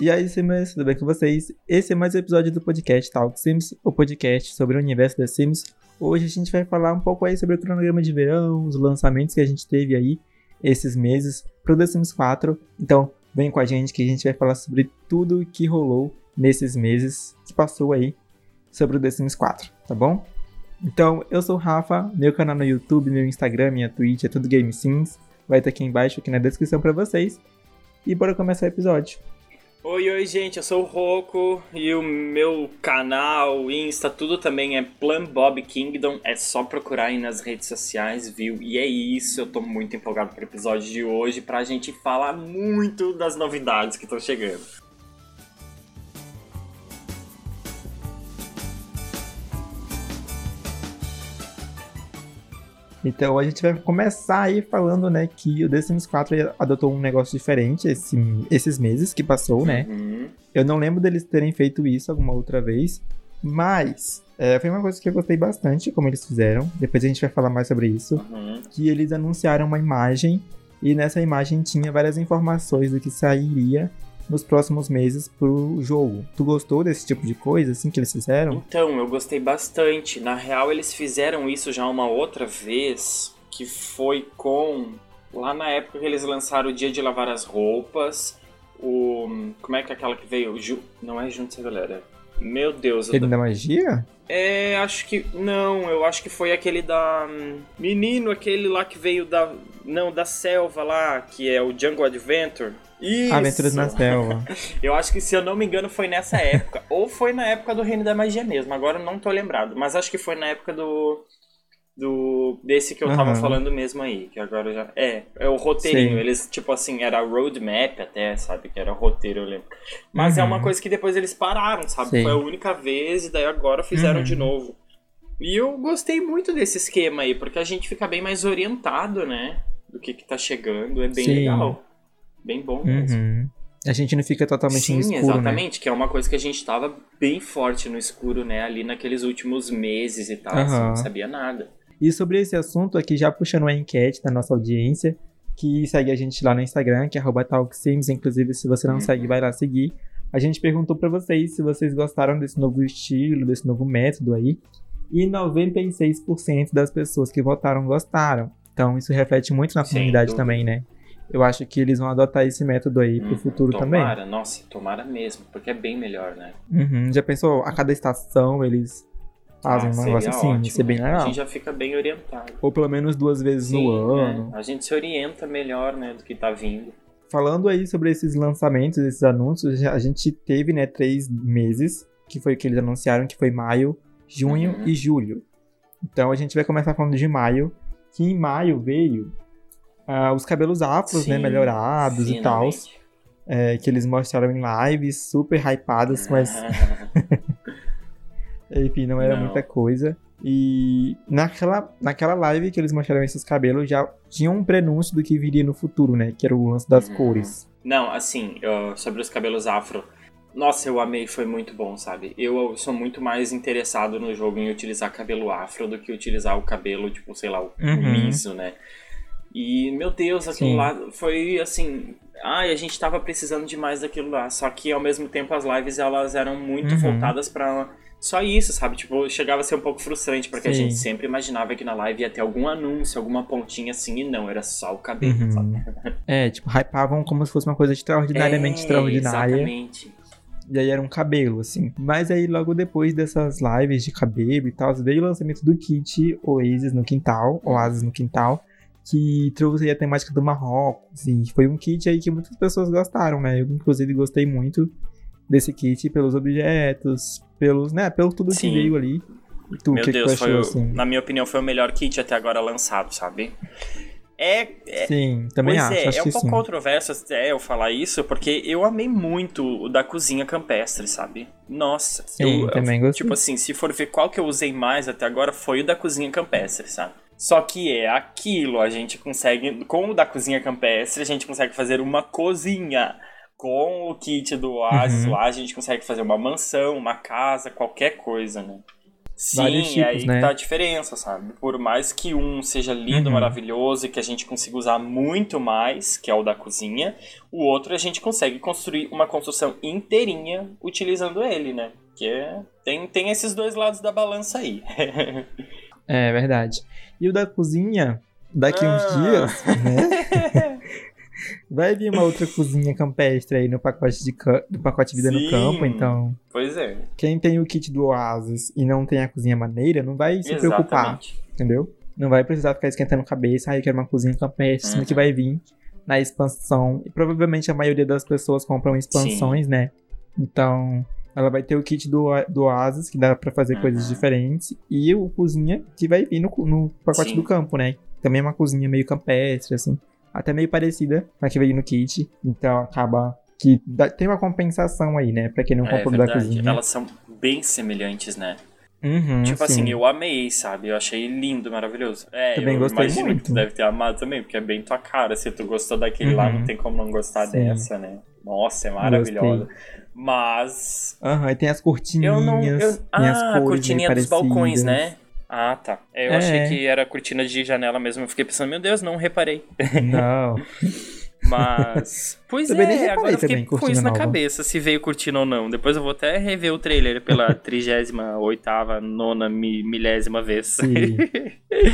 E aí, Sims, tudo bem com vocês? Esse é mais um episódio do podcast Talk Sims, o podcast sobre o universo das Sims. Hoje a gente vai falar um pouco aí sobre o cronograma de verão, os lançamentos que a gente teve aí esses meses pro The Sims 4. Então, vem com a gente que a gente vai falar sobre tudo que rolou nesses meses que passou aí sobre o The Sims 4, tá bom? Então, eu sou o Rafa, meu canal no YouTube, meu Instagram, minha Twitch é tudo Game Sims. Vai estar aqui embaixo, aqui na descrição para vocês. E bora começar o episódio. Oi, oi, gente, eu sou o Roco e o meu canal, Insta, tudo também é Plan Bob Kingdom. É só procurar aí nas redes sociais, viu? E é isso, eu tô muito empolgado pro episódio de hoje pra gente falar muito das novidades que estão chegando. Então a gente vai começar aí falando, né, que o The Sims 4 adotou um negócio diferente esse, esses meses que passou, né? Uhum. Eu não lembro deles terem feito isso alguma outra vez, mas é, foi uma coisa que eu gostei bastante como eles fizeram. Depois a gente vai falar mais sobre isso. Uhum. Que eles anunciaram uma imagem e nessa imagem tinha várias informações do que sairia nos próximos meses pro jogo. Tu gostou desse tipo de coisa, assim, que eles fizeram? Então, eu gostei bastante. Na real, eles fizeram isso já uma outra vez, que foi com. Lá na época que eles lançaram o Dia de Lavar as Roupas. O. Como é que é aquela que veio? Ju... Não é Juntos Galera. Meu Deus. Ele da magia? É, acho que. Não, eu acho que foi aquele da. Menino, aquele lá que veio da. Não, da selva lá, que é o Jungle Adventure. Isso. Aventuras na Selva. eu acho que, se eu não me engano, foi nessa época. ou foi na época do Reino da Magia mesmo. Agora eu não tô lembrado. Mas acho que foi na época do. Do. Desse que eu tava Aham. falando mesmo aí. Que agora já. É, é o roteirinho. Sim. Eles, tipo assim, era roadmap até, sabe? Que era roteiro, eu lembro. Mas é Uhum. uma coisa que depois eles pararam, sabe? Sim. Foi a única vez e daí agora fizeram Uhum. de novo. E eu gostei muito desse esquema aí, porque a gente fica bem mais orientado, né? Do que que tá chegando. É bem Sim. legal. Bem bom mesmo. Uhum. A gente não fica totalmente Sim, no escuro, né? exatamente, que é uma coisa que a gente tava bem forte no escuro, né? Ali naqueles últimos meses e tal, assim, Aham. não sabia nada. E sobre esse assunto aqui, já puxando uma enquete da nossa audiência, que segue a gente lá no Instagram, que é TalkSims, inclusive se você não Uhum. segue, vai lá seguir. A gente perguntou pra vocês se vocês gostaram desse novo estilo, desse novo método aí, e 96% das pessoas que votaram gostaram. Então isso reflete muito na comunidade também, né? Eu acho que eles vão adotar esse método aí pro Hum, futuro também. tomara, nossa, tomara mesmo, porque é bem melhor, né? Uhum, já pensou, a cada estação eles fazem Ah, um negócio assim? ótimo. Isso é bem A legal. gente já fica bem orientado. Ou pelo menos duas vezes Sim, no né? ano. A gente se orienta melhor, né, do que tá vindo. Falando aí sobre esses lançamentos, esses anúncios, a gente teve, né, três meses, que foi o que eles anunciaram, que foi maio, junho Uhum. e julho. Então a gente vai começar falando de maio, que em maio veio ah, os cabelos afros, né, Sim, melhorados e tal, finalmente. é, que eles mostraram em lives, super hypadas, mas enfim, não era Não. muita coisa. E naquela, naquela live que eles mostraram esses cabelos, já tinha um prenúncio do que viria no futuro, né, que era o lance das Uhum. cores. Não, assim, eu- sobre os cabelos afro. Nossa, eu amei, foi muito bom, sabe? Eu sou muito mais interessado no jogo em utilizar cabelo afro do que utilizar o cabelo, tipo, sei lá, o Uhum. liso, né? E, meu Deus, aquilo Sim. lá foi assim. Ai, a gente tava precisando demais daquilo lá. Só que ao mesmo tempo as lives elas eram muito Uhum. voltadas pra só isso, sabe? Tipo, chegava a ser um pouco frustrante, porque a Sim. gente sempre imaginava que na live ia ter algum anúncio, alguma pontinha assim, e não, era só o cabelo, Uhum. sabe? É, tipo, hypavam como se fosse uma coisa extraordinariamente É, extraordinária. Exatamente. E aí era um cabelo, assim. Mas aí, logo depois dessas lives de cabelo e tal, veio o lançamento do kit Oasis no quintal, Oasis no quintal, que trouxe aí a temática do Marrocos. E foi um kit aí que muitas pessoas gostaram, né? Eu, inclusive, gostei muito desse kit pelos objetos, pelos, né, pelo tudo Sim. que veio ali. Tu, Meu que, que Deus, foi, achou, o- assim? na minha opinião, foi o melhor kit até agora lançado, sabe? É, é, Sim, também acho, é, acho é um pouco sim. controverso até eu falar isso, porque eu amei muito o da cozinha campestre, sabe? Nossa, Sim, eu, também gostei. Tipo assim, se for ver qual que eu usei mais até agora, foi o da cozinha campestre, sabe? Só que é aquilo, a gente consegue, com o da cozinha campestre, a gente consegue fazer uma cozinha. Com o kit do Oasis Uhum. lá, a gente consegue fazer uma mansão, uma casa, qualquer coisa, né? Vários Sim, tipos, aí né? que tá a diferença, sabe? Por mais que um seja lindo, Uhum. maravilhoso e que a gente consiga usar muito mais, que é o da cozinha, o outro a gente consegue construir uma construção inteirinha utilizando ele, né? Que é... tem, tem esses dois lados da balança aí. É verdade. E o da cozinha, daqui uns Ah. dias, né? Vai vir uma outra cozinha campestre aí no pacote de do pacote Vida Sim. no Campo, então pois é, quem tem o kit do Oasis e não tem a cozinha maneira, não vai se preocupar, exatamente. entendeu? Não vai precisar ficar esquentando cabeça, aí eu quero uma cozinha campestre, Uhum. que vai vir na expansão. E provavelmente a maioria das pessoas compram expansões, né? Então, ela vai ter o kit do, do Oasis, que dá pra fazer coisas Uhum. diferentes, e o cozinha que vai vir no, no pacote Sim. do campo, né? Também é uma cozinha meio campestre, assim. Até meio parecida com a que veio no kit. Então acaba que dá- tem uma compensação aí, né? Pra quem não É comprou da cozinha. elas são bem semelhantes, né? Uhum, tipo sim. assim, eu amei, sabe? Eu achei lindo, maravilhoso. É, Também eu gostei imagino muito. que tu deve ter amado também, porque é bem tua cara. Se tu gostou daquele lá, Uhum. não tem como não gostar Sim. dessa, né? Nossa, é maravilhosa. Mas. Aham, e tem as cortininhas. Eu não. Eu... tem as Ah, a cores cortininha dos balcões, né? Ah, tá. Eu É. achei que era cortina de janela mesmo. Eu fiquei pensando, meu Deus, não reparei. Não. Mas. Pois Também é, agora eu fiquei com isso na nova. cabeça, se veio cortina ou não. Depois eu vou até rever o trailer pela 38ª, nona, mi- milésima vez. Sim.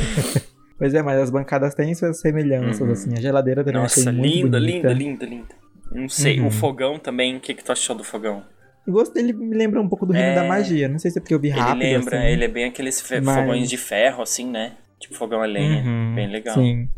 pois é, mas as bancadas têm suas semelhanças, Uhum. assim. A geladeira também Nossa, linda, bonita. linda, linda, linda. Não sei, Uhum. o fogão também, o que, que tu achou do fogão? Eu gosto dele, me lembra um pouco do Reino É. da Magia. Não sei se é porque eu vi rápido, ele lembra, assim. ele é bem aqueles Mas- fogões de ferro, assim, né? Tipo fogão a lenha. Uhum, Bem legal. Sim.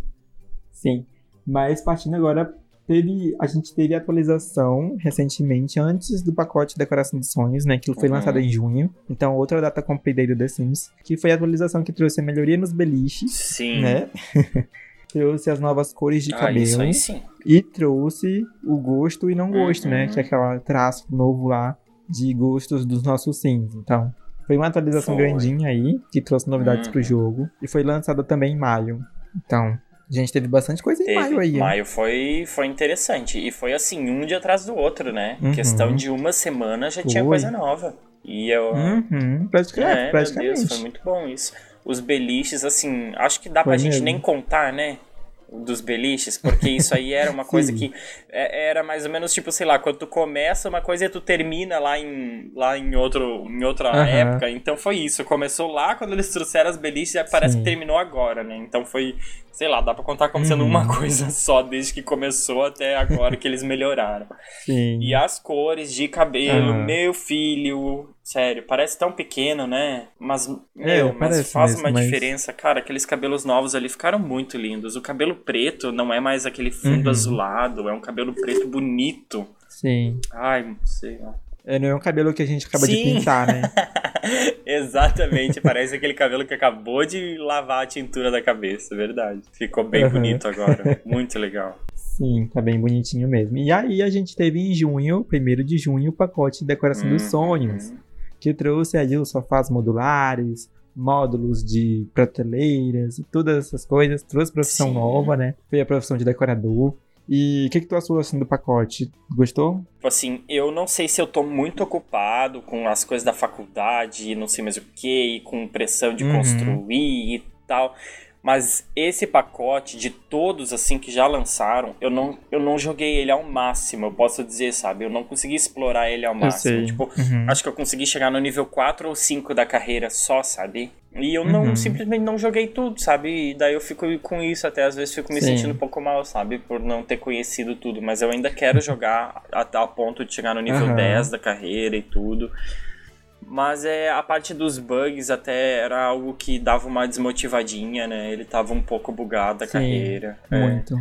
Sim. Mas partindo agora, teve, a gente teve atualização recentemente, antes do pacote Decoração dos Sonhos, né? Que foi Uhum. lançado em junho. Então, outra data cumprida aí do The Sims. Que foi a atualização que trouxe a melhoria nos beliches, Sim. né? trouxe as novas cores de Ah, cabelo. isso aí sim. E trouxe o gosto e não gosto, né? Uhum. Que é aquele traço novo lá de gostos dos nossos sims. Então, foi uma atualização Foi. grandinha aí, que trouxe novidades Uhum. pro jogo. E foi lançada também em maio. Então, a gente teve bastante coisa em Teve. maio aí. Maio foi, foi interessante. E foi assim, um dia atrás do outro, né? Uhum. Questão de uma semana já tinha Foi. coisa nova. E eu. Uhum, praticamente. É, meu praticamente. Deus, foi muito bom isso. Os beliches, assim, acho que dá pra Foi gente mesmo. nem contar, né? Dos beliches, porque isso aí era uma coisa que é- era mais ou menos tipo, sei lá, quando tu começa uma coisa e tu termina lá em, lá em, outro, em outra Aham. época. Então foi isso. Começou lá quando eles trouxeram as beliches e parece Sim. que terminou agora, né? Então foi, sei lá, dá pra contar como sendo Uhum. uma coisa só desde que começou até agora que eles melhoraram. Sim. E as cores de cabelo, Aham. meu filho, sério, parece tão pequeno, né? Mas, É, meu, mas parece faz mesmo, uma mas- diferença, cara. Aqueles cabelos novos ali ficaram muito lindos. O cabelo preto não é mais aquele fundo Uhum. azulado, é um cabelo preto bonito. Sim. Ai, não sei. É, não é um cabelo que a gente acaba de Sim. pintar, né? Exatamente, parece aquele cabelo que acabou de lavar a tintura da cabeça, verdade. Ficou bem Aham. bonito agora, muito legal. Sim, tá bem bonitinho mesmo. E aí a gente teve em junho, 1 de junho, o pacote Decoração dos Uhum. Sonhos. Que trouxe ali os sofás modulares, módulos de prateleiras e todas essas coisas. Trouxe profissão Sim. nova, né? Foi a profissão de decorador. E o que, que tu achou assim do pacote? Gostou? Tipo assim, eu não sei se eu tô muito ocupado com as coisas da faculdade, e não sei mais o que, com pressão de Uhum. construir e tal. Mas esse pacote de todos assim que já lançaram, eu não, eu não joguei ele ao máximo, eu posso dizer, sabe? Eu não consegui explorar ele ao máximo. Tipo, Uhum. acho que eu consegui chegar no nível 4 ou 5 da carreira só, sabe? E eu não Uhum. simplesmente não joguei tudo, sabe? E daí eu fico com isso, até às vezes fico me Sim. sentindo um pouco mal, sabe? Por não ter conhecido tudo. Mas eu ainda quero jogar a tal ponto de chegar no nível Aham. 10 da carreira e tudo. Mas é a parte dos bugs até era algo que dava uma desmotivadinha, né? Ele tava um pouco bugado a Sim, carreira. é. Muito.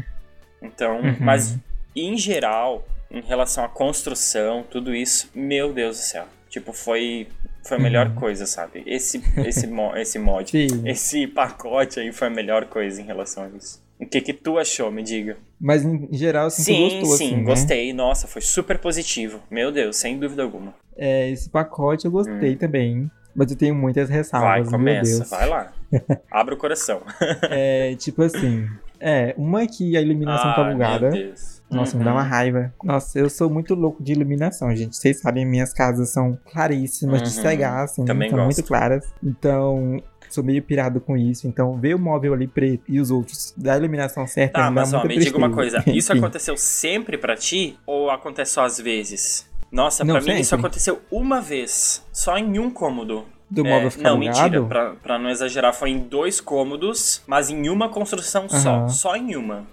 Então, Uhum. mas em geral, em relação à construção, tudo isso, meu Deus do céu. Tipo, foi, foi a melhor Uhum. coisa, sabe? Esse, esse, mo- esse mod, Sim. esse pacote aí foi a melhor coisa em relação a isso. O que que tu achou, me diga? Mas em geral, assim, sim, tu gostou, sim, assim, né? gostei. Nossa, foi super positivo. Meu Deus, sem dúvida alguma. É, esse pacote eu gostei Hum. também. Mas eu tenho muitas Vai, ressalvas, meu começa, Deus. vai lá. Abre o coração. É, tipo assim... É, uma que a iluminação tá Ai, bugada. Meu Deus. Nossa, me dá uma Uhum. raiva. Nossa, eu sou muito louco de iluminação, gente. Vocês sabem, minhas casas são claríssimas de Uhum. cegar, assim, Também são gosto. muito claras. Então, sou meio pirado com isso. Então, ver o móvel ali preto e os outros da iluminação certa Tá, mas ó, me diga uma coisa. Isso aconteceu sempre pra ti ou acontece só às vezes? Nossa, Não, pra mim isso sempre. aconteceu uma vez, só em um cômodo. Do É, móvel ficar não, mentira, pra, pra não exagerar, foi em dois cômodos, mas em uma construção só. Aham. Só em uma.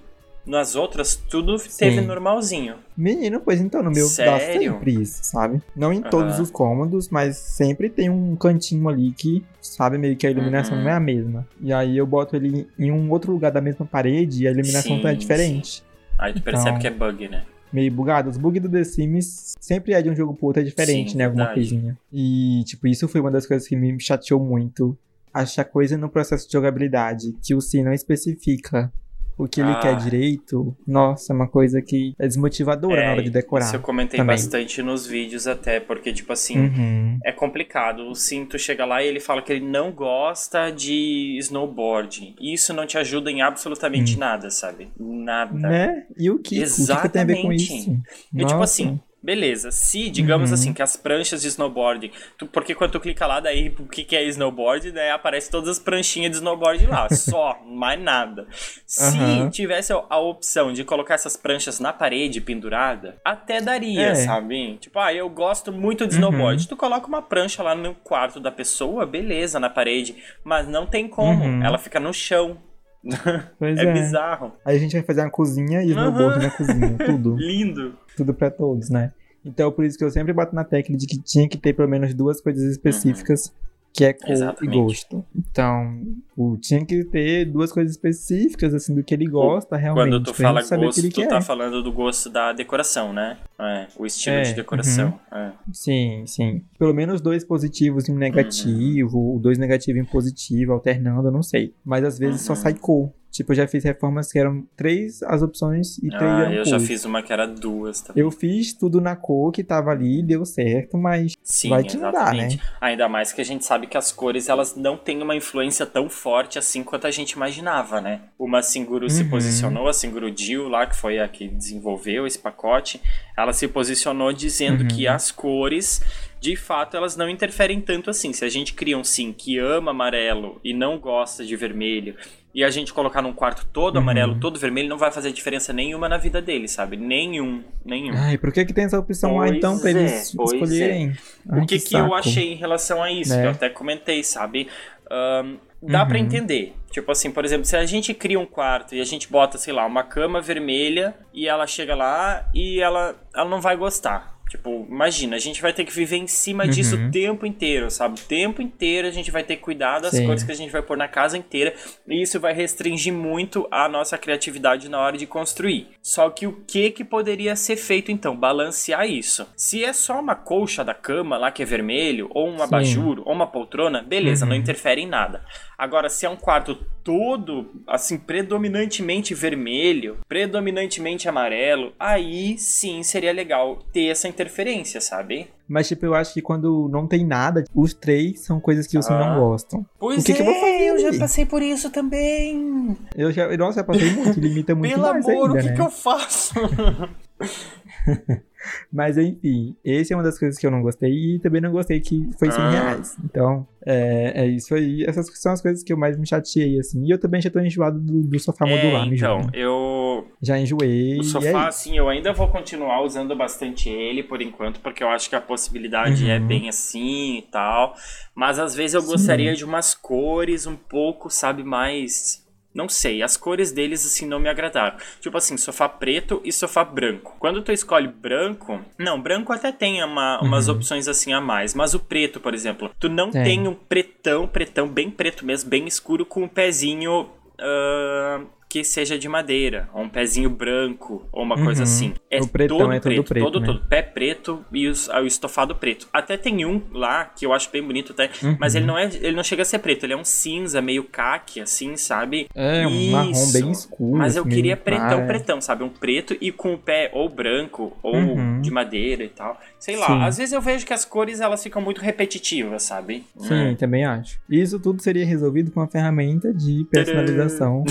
Nas outras, tudo teve Sim. normalzinho. Menino, pois então, no meu dá Sério? sempre isso, sabe? Não em todos os cômodos, mas sempre tem um cantinho ali que, sabe, meio que a iluminação Uhum. não é a mesma. E aí eu boto ele em um outro lugar da mesma parede e a iluminação tá Sim, diferente. Aí tu percebe Então- que é bug, né? Meio bugado. Os bugs do The Sims sempre é de um jogo pro outro, é diferente, Sim, né? Alguma verdade. coisinha. E, tipo, isso foi uma das coisas que me chateou muito. Achar coisa no processo de jogabilidade que o Sim não especifica o que ele Ah. quer direito. Nossa, é uma coisa que é desmotivadora na hora de decorar. Isso eu comentei também. bastante nos vídeos até, porque, tipo assim, Uhum. é complicado. O Cinto chega lá e ele fala que ele não gosta de snowboard. E isso não te ajuda em absolutamente nada, sabe? Nada. Né? E o que? O que, que tem a ver com Exatamente. isso? E tipo assim, beleza, se, digamos Uhum. assim, que as pranchas de snowboard, tu- porque quando tu clica lá, daí o que, que é snowboard, daí aparece todas as pranchinhas de snowboard lá, só, mais nada. Se Aham. tivesse a- a opção de colocar essas pranchas na parede pendurada, até daria, É. sabe? Tipo, ah, eu gosto muito de Uhum. snowboard. Tu coloca uma prancha lá no quarto da pessoa, beleza, na parede, mas não tem como, Uhum. ela fica no chão. É, é. bizarro. Aí a gente vai fazer uma cozinha e snowboard na cozinha. Tudo. Lindo. Tudo pra todos, né? Então, por isso que eu sempre bato na tecla de que tinha que ter pelo menos duas coisas específicas, que é cor Exatamente. e gosto. Então, o, tinha que ter duas coisas específicas, assim, do que ele gosta realmente. Quando tu pra fala gosto, tu quer. tá falando do gosto da decoração, né? É, o estilo É, de decoração. é. Sim, sim. Pelo menos dois positivos e um negativo, dois negativos e um positivo, alternando, eu não sei. Mas às vezes só Uhum. sai cor. Tipo, eu já fiz reformas que eram três as opções e três Ah, eram eu já fiz uma que era duas também. Eu fiz tudo na cor que tava ali, deu certo, mas Sim, vai dá, exatamente. né? Ainda mais que a gente sabe que as cores elas não têm uma influência tão forte assim quanto a gente imaginava, né? Uma Singuru se Uhum. posicionou, a Singuru Jill lá, que foi a que desenvolveu esse pacote, ela se posicionou dizendo Uhum. que as cores, de fato, elas não interferem tanto assim. Se a gente cria um sim que ama amarelo e não gosta de vermelho, e a gente colocar num quarto todo Uhum. amarelo, todo vermelho, não vai fazer diferença nenhuma na vida dele, sabe? Nenhum, nenhum. Ai, por que que tem essa opção lá Pois então pra é, eles pois escolherem? Ai, o que, que, eu saco. achei em relação a isso? Né? Que eu até comentei, sabe? Ahn, dá pra Uhum. entender. Tipo assim, por exemplo, se a gente cria um quarto e a gente bota, sei lá, uma cama vermelha e ela chega lá e ela, ela não vai gostar. Tipo, imagina, a gente vai ter que viver em cima disso Uhum. o tempo inteiro, sabe? O tempo inteiro a gente vai ter que cuidar das Sim. cores que a gente vai pôr na casa inteira. E isso vai restringir muito a nossa criatividade na hora de construir. Só que o que que poderia ser feito então? Balancear isso. Se é só uma colcha da cama lá que é vermelho, ou um abajur, ou uma poltrona, beleza, Uhum. não interfere em nada. Agora, se é um quarto todo, assim, predominantemente vermelho, predominantemente amarelo, aí sim seria legal ter essa interferência, sabe? Mas, tipo, eu acho que quando não tem nada, os três são coisas que você Ah. não gostam. Pois O que é, que eu vou fazer eu já passei por isso também. Eu já, nossa, eu passei muito, limita muito Pelo mais amor, ainda, o que, né? que eu faço? Mas enfim, esse é uma das coisas que eu não gostei e também não gostei que foi 100 Ah. reais. Então, é, é isso aí. Essas são as coisas que eu mais me chateei, assim. E eu também já tô enjoado do, do sofá modular, é, me então, juro. eu. Já enjoei. O é sofá, isso. assim, eu ainda vou continuar usando bastante ele por enquanto, porque eu acho que a possibilidade é Uhum. bem assim e tal. Mas às vezes eu Sim. gostaria de umas cores um pouco, sabe, mais. Não sei, as cores deles assim não me agradaram. Tipo assim, sofá preto e sofá branco. Quando tu escolhe branco, não, branco até tem uma- umas Uhum. opções assim a mais, mas o preto, por exemplo, tu não Tem. tem um pretão, pretão bem preto mesmo, bem escuro com um pezinho ah, que seja de madeira, ou um pezinho branco, ou uma coisa Uhum. assim. É O pretão todo é todo preto, preto, todo, né? todo. Pé preto e os- ah, o estofado preto. Até tem um lá que eu acho bem bonito até, Uhum. mas ele não é, ele não chega a ser preto, ele é um cinza meio caque assim, sabe? É, um marrom Isso. bem escuro. Mas eu assim, queria pretão, clara. pretão, sabe? Um preto e com o pé ou branco ou Uhum. de madeira e tal. Sei lá, Sim. às vezes eu vejo que as cores elas ficam muito repetitivas, sabe? Sim, também acho. Isso tudo seria resolvido com uma ferramenta de personalização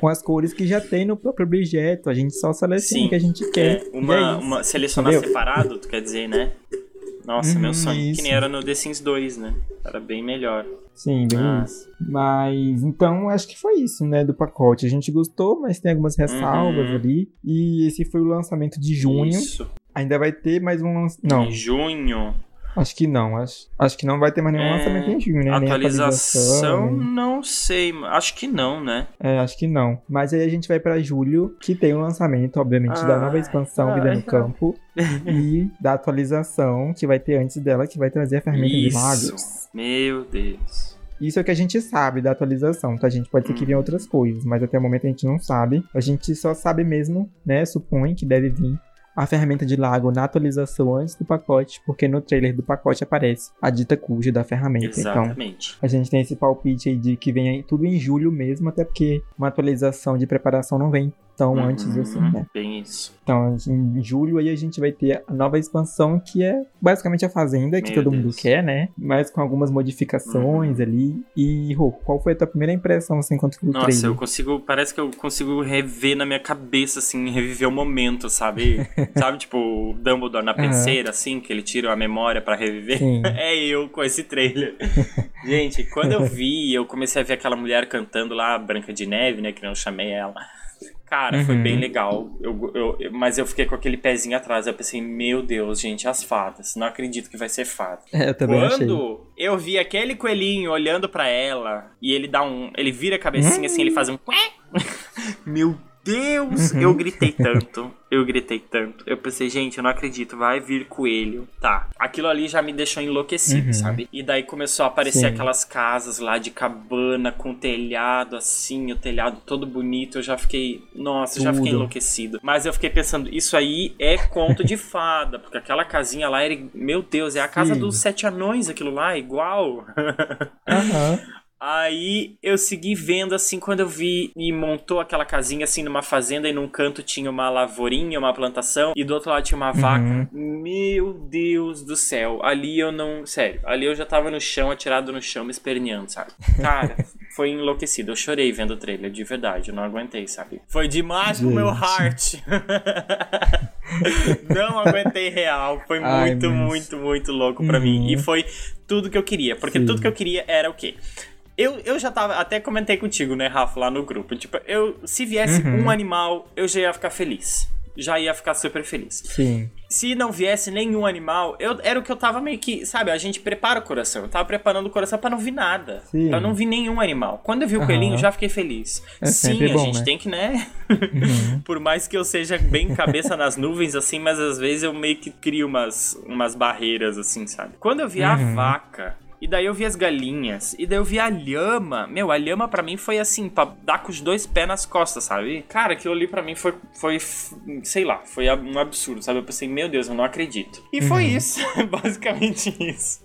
com as cores que já tem no próprio objeto. A gente só seleciona o que a gente quer. É, uma, é uma selecionar Entendeu? separado, tu quer dizer, né? Nossa, Uhum, meu sonho. Que isso. nem era no The Sims 2, né? Era bem melhor. Sim, bem Ah. isso. Mas então acho que foi isso, né, do pacote. A gente gostou, mas tem algumas ressalvas Uhum. ali. E esse foi o lançamento de junho. Isso. Ainda vai ter mais um lançamento. Não, Em junho. Acho que não. Acho, acho que não vai ter mais nenhum É, lançamento em junho, né? Atualização, nem- não sei. Acho que não, né? É, acho que não. Mas aí a gente vai pra julho, que tem o lançamento, obviamente, da nova Ai, expansão Vida ai, no Campo. e da atualização que vai ter antes dela, que vai trazer a ferramenta de Isso. magos. Meu Deus. Isso é o que a gente sabe da atualização, tá? A gente pode ser que venha outras coisas, mas até o momento a gente não sabe. A gente só sabe mesmo, né? Supõe que deve vir a ferramenta de lago na atualização antes do pacote, porque no trailer do pacote aparece a dita cuja da ferramenta. Então, Exatamente. a gente tem esse palpite aí de que vem aí tudo em julho mesmo, até porque uma atualização de preparação não vem tão Uhum, antes assim, né? Bem isso. Então, em julho aí a gente vai ter a nova expansão, que é basicamente a Fazenda, que Meu todo mundo Deus. quer, né? Mas com algumas modificações ali. E, Rô, qual foi a tua primeira impressão, assim, viu o Nossa, trailer? eu consigo. Parece que eu consigo rever na minha cabeça, assim, reviver o momento, sabe? sabe, tipo, o Dumbledore na penseira, assim, que ele tira a memória pra reviver. Sim. É eu com esse trailer. Gente, quando eu vi, eu comecei a ver aquela mulher cantando lá, Branca de Neve, né? Que não eu chamei ela. Cara, foi Uhum. bem legal. Eu, eu- eu- mas eu fiquei com aquele pezinho atrás. Eu pensei, meu Deus, gente, as fadas. Não acredito que vai ser fada. É, eu também achei. Quando eu vi aquele coelhinho olhando pra ela e ele dá um. Ele vira a cabecinha assim, ele faz um. Meu Deus! Uhum. Eu gritei tanto. Eu gritei tanto. Eu pensei, gente, eu não acredito, vai vir coelho. Tá. Aquilo ali já me deixou enlouquecido, Uhum. sabe? E daí começou a aparecer Sim. aquelas casas lá de cabana com telhado assim, o telhado todo bonito. Eu já fiquei. Nossa, eu já fiquei Tudo. enlouquecido. Mas eu fiquei pensando, isso aí é conto de fada, porque aquela casinha lá era. Meu Deus, é a casa Sim. dos sete anões, aquilo lá, igual. Aham. Aí eu segui vendo assim, quando eu vi e montou aquela casinha assim numa fazenda e num canto tinha uma lavourinha, uma plantação e do outro lado tinha uma vaca. Meu Deus do céu, ali eu não. Sério, ali eu já tava no chão, atirado no chão, me esperneando, sabe? Cara, foi enlouquecido. Eu chorei vendo o trailer, de verdade, eu não aguentei, sabe? Foi demais pro meu Gente. heart. não aguentei real. Foi Ai, muito, mas- muito, muito louco pra mim. Uhum. E foi tudo que eu queria. Porque Sim. tudo que eu queria era o quê? Eu, eu já tava, até comentei contigo, né, Rafa, lá no grupo. Tipo, eu, se viesse Uhum. um animal, eu já ia ficar feliz. Já ia ficar super feliz. Sim. Se não viesse nenhum animal, eu, era o que eu tava meio que, sabe, a gente prepara o coração. Eu tava preparando o coração pra não vir nada. Sim. Pra não vir nenhum animal. Quando eu vi o coelhinho, já fiquei feliz. É Sim, sempre a bom, gente né? tem que, né? Uhum. Por mais que eu seja bem cabeça nas nuvens, assim, mas às vezes eu meio que crio umas, umas barreiras, assim, sabe? Quando eu vi a Uhum. vaca, e daí eu vi as galinhas, e daí eu vi a lhama, meu, a lhama pra mim foi assim, pra dar com os dois pés nas costas, sabe? Cara, aquilo ali pra mim foi, foi sei lá, foi um absurdo, sabe? Eu pensei, meu Deus, eu não acredito. E foi Uhum. isso, basicamente isso.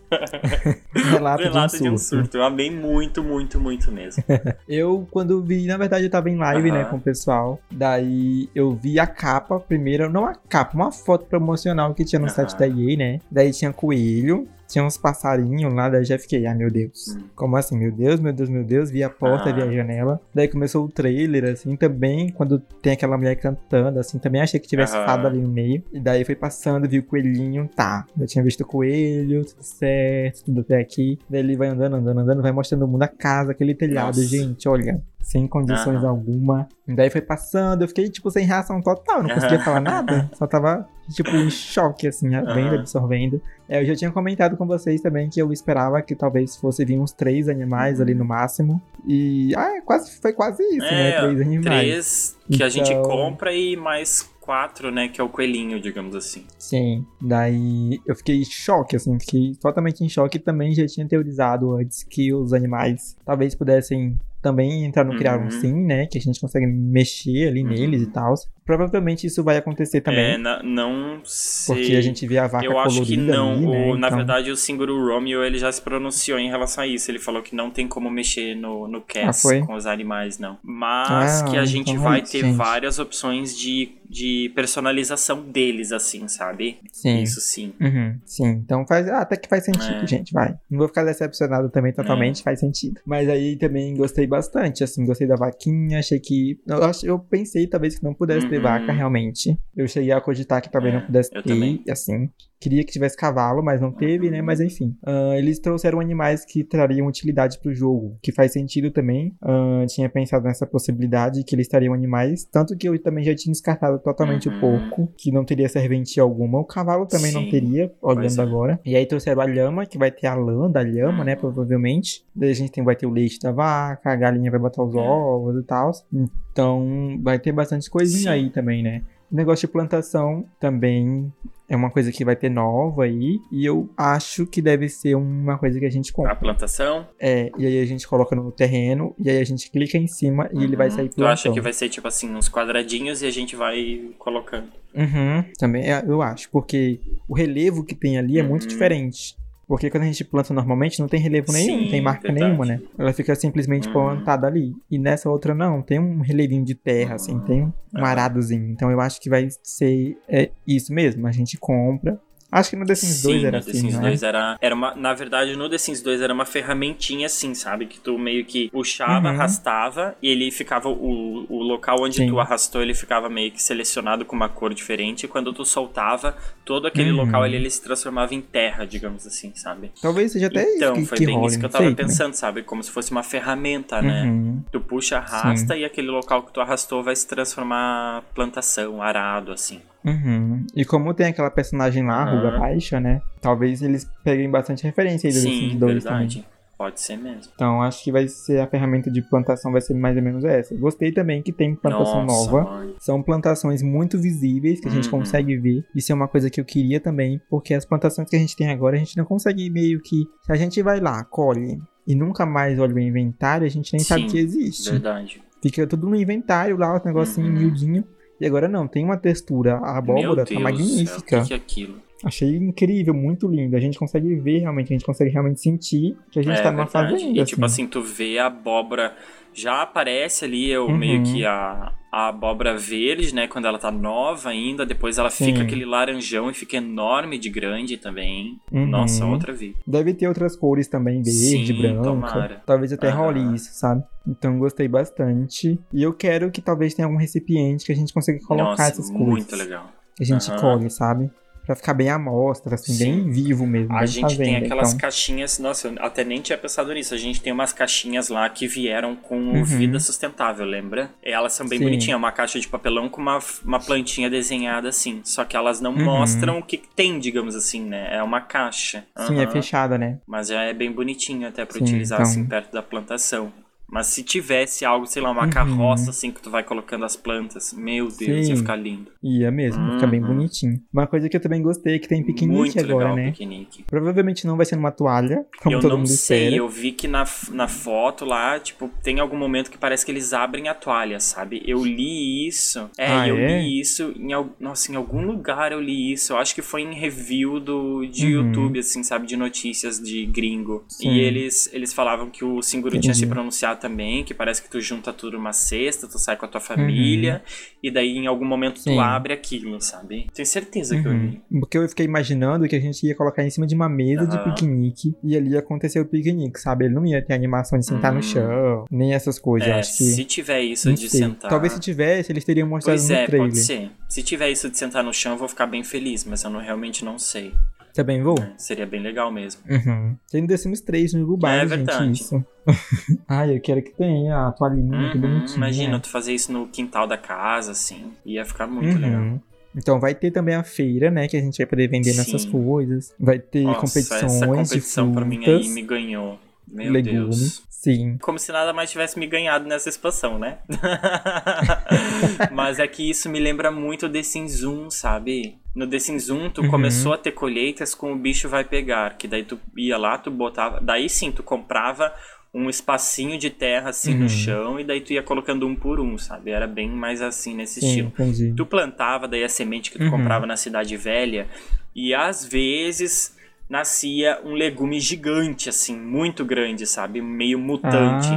Relato, Relato de um surto. Eu amei muito, muito, muito mesmo. Eu, quando vi, na verdade, eu tava em live, né, com o pessoal. Daí eu vi a capa primeiro, não a capa, uma foto promocional que tinha no site da EA, né? Daí tinha coelho, tinha uns passarinhos lá, daí já fiquei, ah, meu Deus. Hum. Como assim? Meu Deus, meu Deus, meu Deus. Vi a porta, Ah. vi a janela. Daí começou o trailer, assim, também, quando tem aquela mulher cantando, assim, também achei que tivesse fada ali no meio. E daí foi passando, vi o coelhinho, tá. Eu tinha visto o coelho, tudo certo, tudo até aqui. Daí ele vai andando, andando, andando, vai mostrando o mundo, a casa, aquele telhado, Nossa. gente, olha. Sem condições Aham. alguma. E daí foi passando, eu fiquei, tipo, sem reação total, não conseguia Aham. falar nada. Só tava, tipo, em choque, assim, vendo, Aham. absorvendo. É, eu já tinha comentado com vocês também que eu esperava que talvez fosse vir uns três animais ali no máximo. E, ah, é quase, foi quase isso, né? É, Três animais. Três que a gente Então- compra e mais quatro, né? Que é o coelhinho, digamos assim. Sim, daí eu fiquei em choque, assim, fiquei totalmente em choque. Também já tinha teorizado antes que os animais talvez pudessem também entrar no criar um Uhum. sim, né? Que a gente consegue mexer ali Uhum. neles e tal. Provavelmente isso vai acontecer também. É, na, não sei. Porque a gente vê a vaca Eu acho que não. Ali, né? o, na então... verdade, o Singuru Romeo ele já se pronunciou em relação a isso. Ele falou que não tem como mexer no, no cast ah, com os animais, não. Mas ah, que a gente então vai é isso, ter gente. várias opções de, de personalização deles, assim, sabe? Sim. Isso sim. Uhum, sim, então faz. Ah, até que faz sentido, É. gente, vai. Não vou ficar decepcionado também totalmente, faz sentido. Mas aí também gostei bastante, assim, gostei da vaquinha, achei que. Eu, eu pensei talvez que não pudesse ter Uhum. vaca, realmente. Eu cheguei a cogitar que talvez É, não pudesse eu ter, também. assim. Queria que tivesse cavalo, mas não teve, né? Mas enfim. Ah, eles trouxeram animais que trariam utilidade pro jogo, que faz sentido também. Ah, tinha pensado nessa possibilidade que eles trariam animais. Tanto que eu também já tinha descartado totalmente Uhum. o porco, que não teria serventia alguma. O cavalo também não Sim, teria, olhando é. agora. E aí trouxeram a lhama, que vai ter a lã da lhama, né? Provavelmente. Daí a gente tem, vai ter o leite da vaca, a galinha vai botar os É. ovos e tal. Então vai ter bastante coisinha Sim. aí também, né? O negócio de plantação também é uma coisa que vai ter nova aí. E eu acho que deve ser uma coisa que a gente A compra. plantação. É, e aí a gente coloca no terreno, e aí a gente clica em cima e ele vai Uhum. sair Tu plantando. acha que vai ser tipo assim, uns quadradinhos e a gente vai colocando. Uhum, também é, eu acho, porque o relevo que tem ali é muito Uhum. diferente. Porque quando a gente planta normalmente não tem relevo nenhum, não Sim, tem marca verdade. nenhuma, né? Ela fica simplesmente Uhum. plantada ali. E nessa outra não, tem um relevinho de terra, assim, tem um Uhum. aradozinho. Então eu acho que vai ser é, isso mesmo, a gente compra. Acho que no The Sims 2 Sim, era no The assim, Sims né? 2 era, era uma, na verdade, no The Sims 2 era uma ferramentinha assim, sabe? Que tu meio que puxava, Uhum. arrastava e ele ficava, o, o local onde Sim. tu arrastou, ele ficava meio que selecionado com uma cor diferente. E quando tu soltava, todo aquele Uhum. local ali, ele se transformava em terra, digamos assim, sabe? Talvez seja até então, isso que, foi que bem rola, isso que eu tava sei, né? pensando, sabe? Como se fosse uma ferramenta, né? Uhum. Tu puxa, arrasta e aquele local que tu arrastou vai se transformar plantação, arado, assim. Uhum. E como tem aquela personagem lá, Aham. Ruga Baixa, né? Talvez eles peguem bastante referência aí do Sim, 2 também. verdade. Pode ser mesmo. Então acho que vai ser a ferramenta de plantação vai ser mais ou menos essa. Gostei também que tem plantação Nossa, nova. mãe. São plantações muito visíveis que a gente Uhum. consegue ver. Isso é uma coisa que eu queria também, porque as plantações que a gente tem agora a gente não consegue meio que. Se a gente vai lá, colhe e nunca mais olha o inventário, a gente nem sabe Sim, que existe. Verdade. Fica tudo no inventário lá, os negocinho Uhum. miudinho. E agora não, tem uma textura. A abóbora Meu tá Deus magnífica. Céu, o que é aquilo? Achei incrível, muito lindo. A gente consegue ver realmente, a gente consegue realmente sentir que a gente é, tá numa verdade. fazenda. E tipo assim, tu vê a abóbora. Já aparece ali eu, Uhum. meio que a, a abóbora verde, né? Quando ela tá nova ainda. Depois ela Sim. fica aquele laranjão e fica enorme de grande também. Uhum. Nossa, outra vida. Deve ter outras cores também, verde, Sim, branca. tomara. Talvez até Aham. role isso, sabe? Então gostei bastante. E eu quero que talvez tenha algum recipiente que a gente consiga colocar Nossa, essas coisas. muito legal. Que a gente Aham. colhe, sabe? Pra ficar bem à mostra, assim, Sim. bem vivo mesmo. A gente tem fazenda, aquelas então. caixinhas. Nossa, eu até nem tinha pensado nisso. A gente tem umas caixinhas lá que vieram com Uhum. Vida Sustentável, lembra? Elas são bem Sim. bonitinhas. Uma caixa de papelão com uma, uma plantinha desenhada assim. Só que elas não Uhum. mostram o que tem, digamos assim, né? É uma caixa. Sim, é fechada, né? Mas já é bem bonitinho até pra Sim, utilizar então- assim perto da plantação. Mas se tivesse algo, sei lá, uma Uhum. carroça assim que tu vai colocando as plantas, meu Deus, Sim. ia ficar lindo. Ia mesmo, fica bem Uhum. bonitinho. Uma coisa que eu também gostei é que tem piquenique Muito agora, legal né? piquenique. Provavelmente não vai ser numa toalha, como eu todo não mundo sei, espera. eu vi que na, na foto lá, tipo, tem algum momento que parece que eles abrem a toalha, sabe? Eu li isso. É, Ah, eu é? li isso em, nossa, em algum lugar eu li isso. Eu acho que foi em review do, de Uhum. YouTube, assim, sabe? De notícias de gringo. Sim. E eles, eles falavam que o Singuru tinha se pronunciado também, que parece que tu junta tudo numa cesta, tu sai com a tua família, e daí em algum momento Uhum. Sim. tu abre aquilo, sabe? Tenho certeza que eu Uhum. li. Porque eu fiquei imaginando que a gente ia colocar em cima de uma mesa de Aham. piquenique e ali ia acontecer o piquenique, sabe? Ele não ia ter animação de sentar no chão, nem essas coisas. É, acho que. se tiver isso de sei. sentar. Talvez se tivesse, eles teriam mostrado Pois no é, trailer. pode ser. Se tiver isso de sentar no chão, eu vou ficar bem feliz, mas eu não, realmente não sei. Também vou? É, seria bem legal mesmo. Uhum. Tem The Sims 3 no Dubai, É gente, verdade. isso. Ai, eu quero que tenha a toalhinha, que Uhum, bonitinho. imagina, né? tu fazer isso no quintal da casa, assim. Ia ficar muito legal. Uhum. Então vai ter também a feira, né? Que a gente vai poder vender nessas Sim. coisas. Vai ter Nossa, competições essa competição de pra mim aí me ganhou. Meu legumes. Deus. Sim. Como se nada mais tivesse me ganhado nessa expansão, né? Mas é que isso me lembra muito The Sims 1, sabe? No The Sims 1, tu Uhum. começou a ter colheitas com o bicho vai pegar. Que daí tu ia lá, tu botava. Daí sim, tu comprava um espacinho de terra assim Uhum. no chão e daí tu ia colocando um por um, sabe? Era bem mais assim nesse Sim, estilo. entendi. Tu plantava daí a semente que tu Uhum. comprava na cidade velha e às vezes nascia um legume gigante assim, muito grande, sabe? Meio mutante.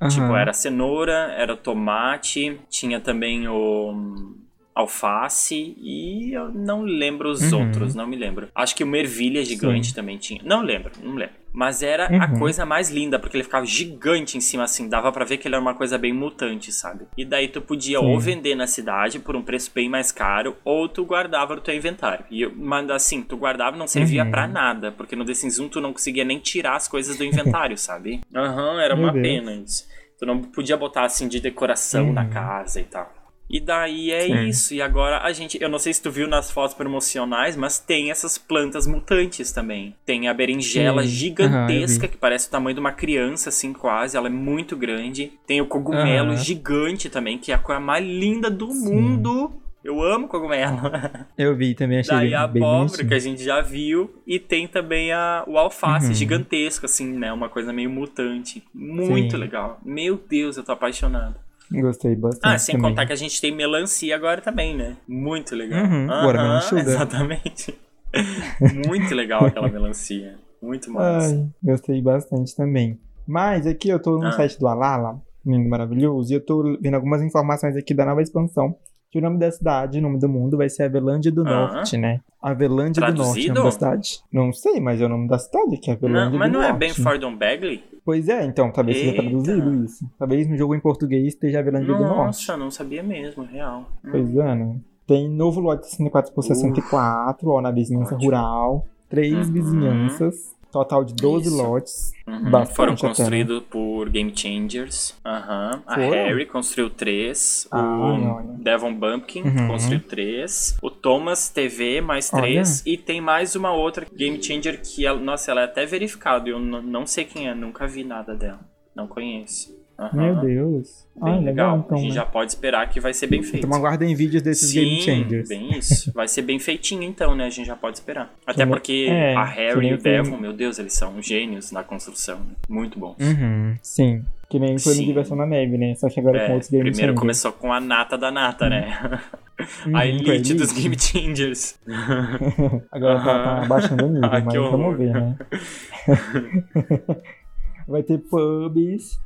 Ah, Tipo, aham. era cenoura, era tomate, tinha também o hum, alface e eu não lembro os Uhum. outros, não me lembro. Acho que o mervilha gigante Sim. também tinha. Não lembro, não lembro. Mas era a Uhum. coisa mais linda, porque ele ficava gigante em cima, assim, dava pra ver que ele era uma coisa bem mutante, sabe? E daí tu podia Sim. ou vender na cidade por um preço bem mais caro, ou tu guardava no teu inventário. E, mas assim, tu guardava e não servia Uhum. pra nada, porque no The Sims 1 tu não conseguia nem tirar as coisas do inventário, sabe? Aham, era Meu uma Deus. pena isso. Tu não podia botar assim de decoração na Uhum. casa e tal. E daí é Sim. isso. E agora a gente, eu não sei se tu viu nas fotos promocionais, mas tem essas plantas mutantes também. Tem a berinjela Sim. gigantesca, eu que parece o tamanho de uma criança, assim, quase. Ela é muito grande. Tem o cogumelo Aham. gigante também, que é a coisa mais linda do Sim. mundo. Eu amo cogumelo. Eu vi também, achei Daí bem, a abóbora, bonitinho. que a gente já viu, e tem também a, o alface Uhum. gigantesco, assim, né? Uma coisa meio mutante. Muito legal. Meu Deus, eu tô apaixonado. Gostei bastante Ah, sem também. contar que a gente tem melancia agora também, né? Muito legal. Uhum, sugar. Exatamente. Muito legal aquela melancia. Muito massa. Ai, gostei bastante também. Mas aqui eu tô no Ah. site do Alala, lindo maravilhoso, e eu tô vendo algumas informações aqui da nova expansão. Que o nome da cidade, o nome do mundo, vai ser Avelândia do Ah. Norte, né? Avelândia do Norte, é o nome da cidade. Não sei, mas é o nome da cidade, que é Avelândia Não, mas do não é Norte. bem Fordon Bagley? Pois é, então, talvez seja Eita. traduzido isso. Talvez no jogo em português esteja Avelândia do Norte. Nossa, não sabia mesmo, real. Hum. Pois é, né? Tem novo lote 64 por 64, ó, na vizinhança Ótimo. rural. Três Uhum. vizinhanças. Total de 12 Isso. lotes. Uhum, Foram né? construídos por Game Changers. Aham. A? Harry construiu três. Ah, o olha. Devon Bumpkin Uhum. construiu três. O Thomas TV mais Olha. três. E tem mais uma outra Game Changer que, ela, nossa, ela é até verificada. Eu não sei quem é, nunca vi nada dela. Não conheço. Aham. Meu Deus. Bem Ah, legal. legal, então. a gente né? já pode esperar que vai ser bem feito. Então aguardem vídeos desses Sim, Game Changers. bem isso. Vai ser bem feitinho então, né? A gente já pode esperar. Até porque é, a Harry e o Devon, meu Deus, eles são gênios na construção. Muito bons. Uhum, sim. Que nem foi no. Diversão na Neve, né? Só que agora com É, outros Game primeiro Changers. começou com a nata da nata, né? Uhum, a com elite dos elite. Game Changers. Agora tá, tá Aham. abaixando o nível, Ah, mas vamos ver, né? vai ter pubs,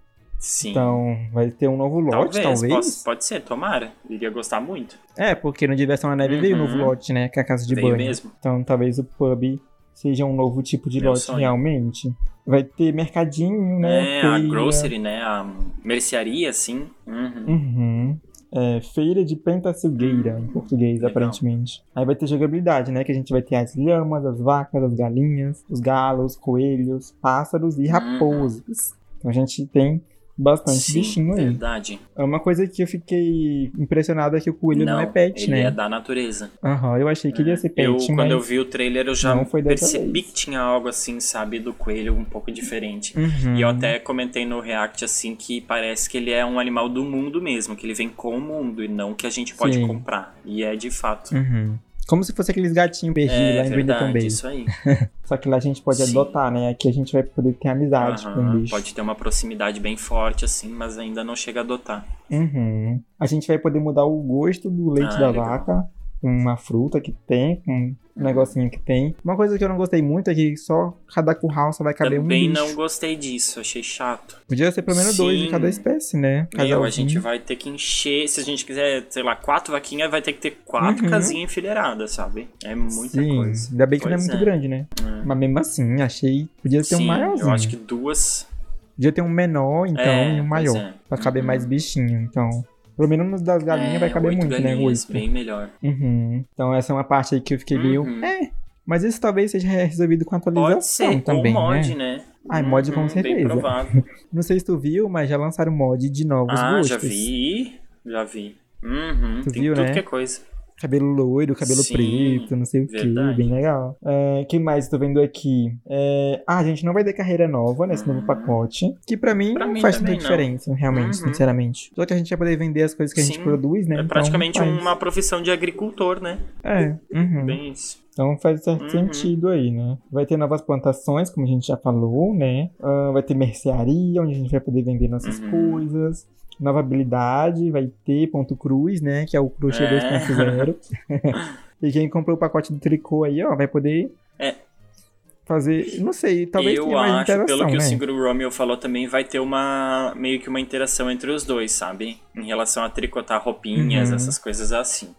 Sim. então vai ter um novo lote, talvez, talvez. posso- pode ser, tomara. Iria gostar muito. É, porque no Diversão na Neve veio um Uhum. novo lote, né? Que é a casa de Veio banho. mesmo. Então talvez o pub seja um novo tipo de Meu lote sonho. realmente. Vai ter mercadinho, né? É, a feira. grocery, né? A mercearia, assim. Uhum. Uhum. É, feira de pentacilgueira, em português, Legal. aparentemente. Aí vai ter jogabilidade, né? Que a gente vai ter as lhamas, as vacas, as galinhas, os galos, coelhos, pássaros e Uhum. raposas. Então a gente tem bastante Sim, bichinho aí. verdade. É uma coisa que eu fiquei impressionado é que o coelho não, é pet, ele né? é da natureza. Aham, eu achei que ele ia ser pet, eu, mas... quando eu vi o trailer, eu já não foi percebi vez. que tinha algo assim, sabe, do coelho um pouco diferente. Uhum. E eu até comentei no React assim que parece que ele é um animal do mundo mesmo, que ele vem com o mundo e não que a gente pode Sim. comprar. E é de fato. Uhum. Como se fosse aqueles gatinhos perdidos É lá em verdade, também. isso aí. Só que lá a gente pode Sim. adotar, né? Aqui a gente vai poder ter amizade com o bicho. pode ter uma proximidade bem forte assim, mas ainda não chega a adotar. Uhum. A gente vai poder mudar o gosto do leite Ah, da legal. vaca uma fruta que tem, com um negocinho que tem. Uma coisa que eu não gostei muito é que só cada curral só vai caber Também um bicho. não gostei disso, achei chato. Podia ser pelo menos dois de Sim. cada espécie, né? Meu, a gente vai ter que encher. Se a gente quiser, sei lá, quatro vaquinhas, vai ter que ter quatro Uhum. casinhas enfileiradas, sabe? É muita Sim, coisa. ainda bem que não é Pois muito é. grande, né? É. Mas mesmo assim, achei. Podia ter um Sim, maiorzinho. eu acho que duas. Podia ter um menor, então, É, e um pois maior. é. Pra caber Uhum. mais bichinho. Então, pelo menos nos das galinhas é, vai caber muito, né? galinhas, Oito. bem melhor. Uhum. Então, essa é uma parte aí que eu fiquei meio. Uhum. É. Mas isso talvez seja resolvido com a atualização Pode ser, também, com mod, né? né? Ai, mod com Uhum, certeza. provável. Não sei se tu viu, mas já lançaram mod de novos Ah, gostos. já vi. Já vi. Uhum, Tu tem viu, tudo né? que é coisa. Cabelo loiro, cabelo Sim, preto, não sei o que, bem legal. É, que mais tô vendo aqui? É, ah, a gente não vai ter carreira nova nesse novo Uhum. pacote, que pra mim Pra não mim faz tanta também não. diferença, realmente, Uhum. sinceramente. Só que a gente vai poder vender as coisas que a gente Sim, produz, né? É Então praticamente faz. uma profissão de agricultor, né? É, uhum. Bem isso. Então faz certo Uhum. sentido aí, né? Vai ter novas plantações, como a gente já falou, né? Ah, vai ter mercearia, onde a gente vai poder vender nossas Uhum. coisas. Nova habilidade, vai ter ponto cruz, né? Que é o crochê É. 2.0. e quem comprou o pacote do tricô aí, ó, vai poder É. fazer, não sei, talvez eu tenha mais acho, interação, pelo que né? o Seguro Romeo falou também, vai ter uma meio que uma interação entre os dois, sabe? Em relação a tricotar roupinhas, Uhum. essas coisas assim.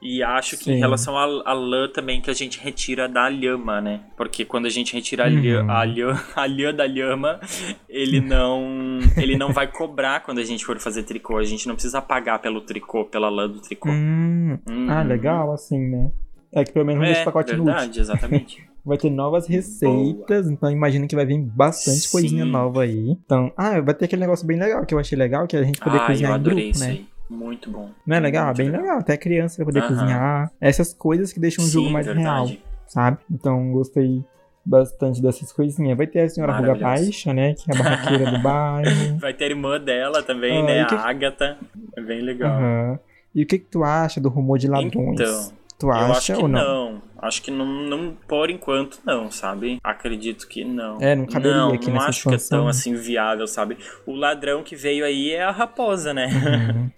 E acho que Sim. em relação à à lã também que a gente retira da lhama, né? Porque quando a gente retira a, Uhum. lhama, a, lhama, a lhama da lhama, ele não ele não vai cobrar quando a gente for fazer tricô. A gente não precisa pagar pelo tricô, pela lã do tricô. Hum, Ah, Uhum. legal, assim, né? É que pelo menos não deixa o pacote inútil. verdade, exatamente. Vai ter novas receitas, então imagino que vai vir bastante Sim. coisinha nova aí. Então, ah, vai ter aquele negócio bem legal que eu achei legal, que é a gente poder ah, eu cozinhar em adorei grupo, né? aí. Muito bom. Não é legal? Muito bem legal. Até criança vai poder Aham. cozinhar. Essas coisas que deixam o jogo Sim, mais real, verdade. sabe? Então, gostei bastante dessas coisinhas. Vai ter a senhora Ruga. Baixa, né? Que é a barraqueira do bairro. Vai ter a irmã dela também, Ah, né? que- A Agatha. É bem legal. E o que que tu acha do rumor de ladrões? Então, tu acha ou não? não. Acho que não, não, por enquanto não, sabe? Acredito que não. É, não caberia não, aqui não nessa acho que é tão assim viável, sabe? O ladrão que veio aí é a raposa, né? Uhum.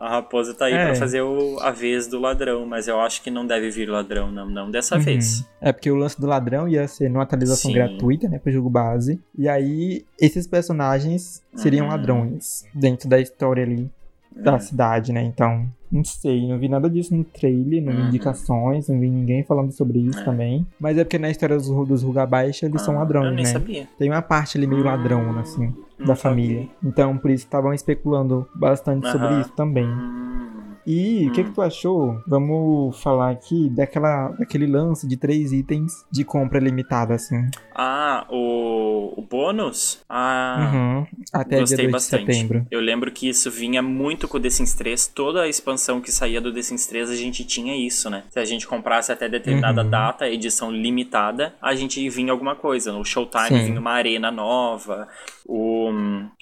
A raposa tá aí É. pra fazer o, a vez do ladrão, mas eu acho que não deve vir ladrão, não, não dessa vez. É porque o lance do ladrão ia ser numa atualização Sim. gratuita, né, pro jogo base. E aí, esses personagens seriam Uhum. ladrões dentro da história ali da É. cidade, né? Então, não sei, não vi nada disso no trailer, não vi Uhum. indicações, não vi ninguém falando sobre isso É. também. Mas é porque na história dos, dos Ruga Baixa eles são Ah, ladrões, Eu nem né? sabia. Tem uma parte ali meio Hum, ladrão, assim, da sabia. família. Então, por isso estavam especulando bastante sobre Aham. isso também. Hum. E o que, Hum. que tu achou? Vamos falar aqui daquela, daquele lance de três itens de compra limitada, assim. Ah, o, o bônus? Ah, Uhum. Até gostei dia 2 bastante. de setembro. Eu lembro que isso vinha muito com o The Sims 3. Toda a expansão que saía do The Sims 3, a gente tinha isso, né? Se a gente comprasse até determinada Uhum. data, edição limitada, a gente vinha alguma coisa. No Showtime Sim. vinha uma arena nova. O,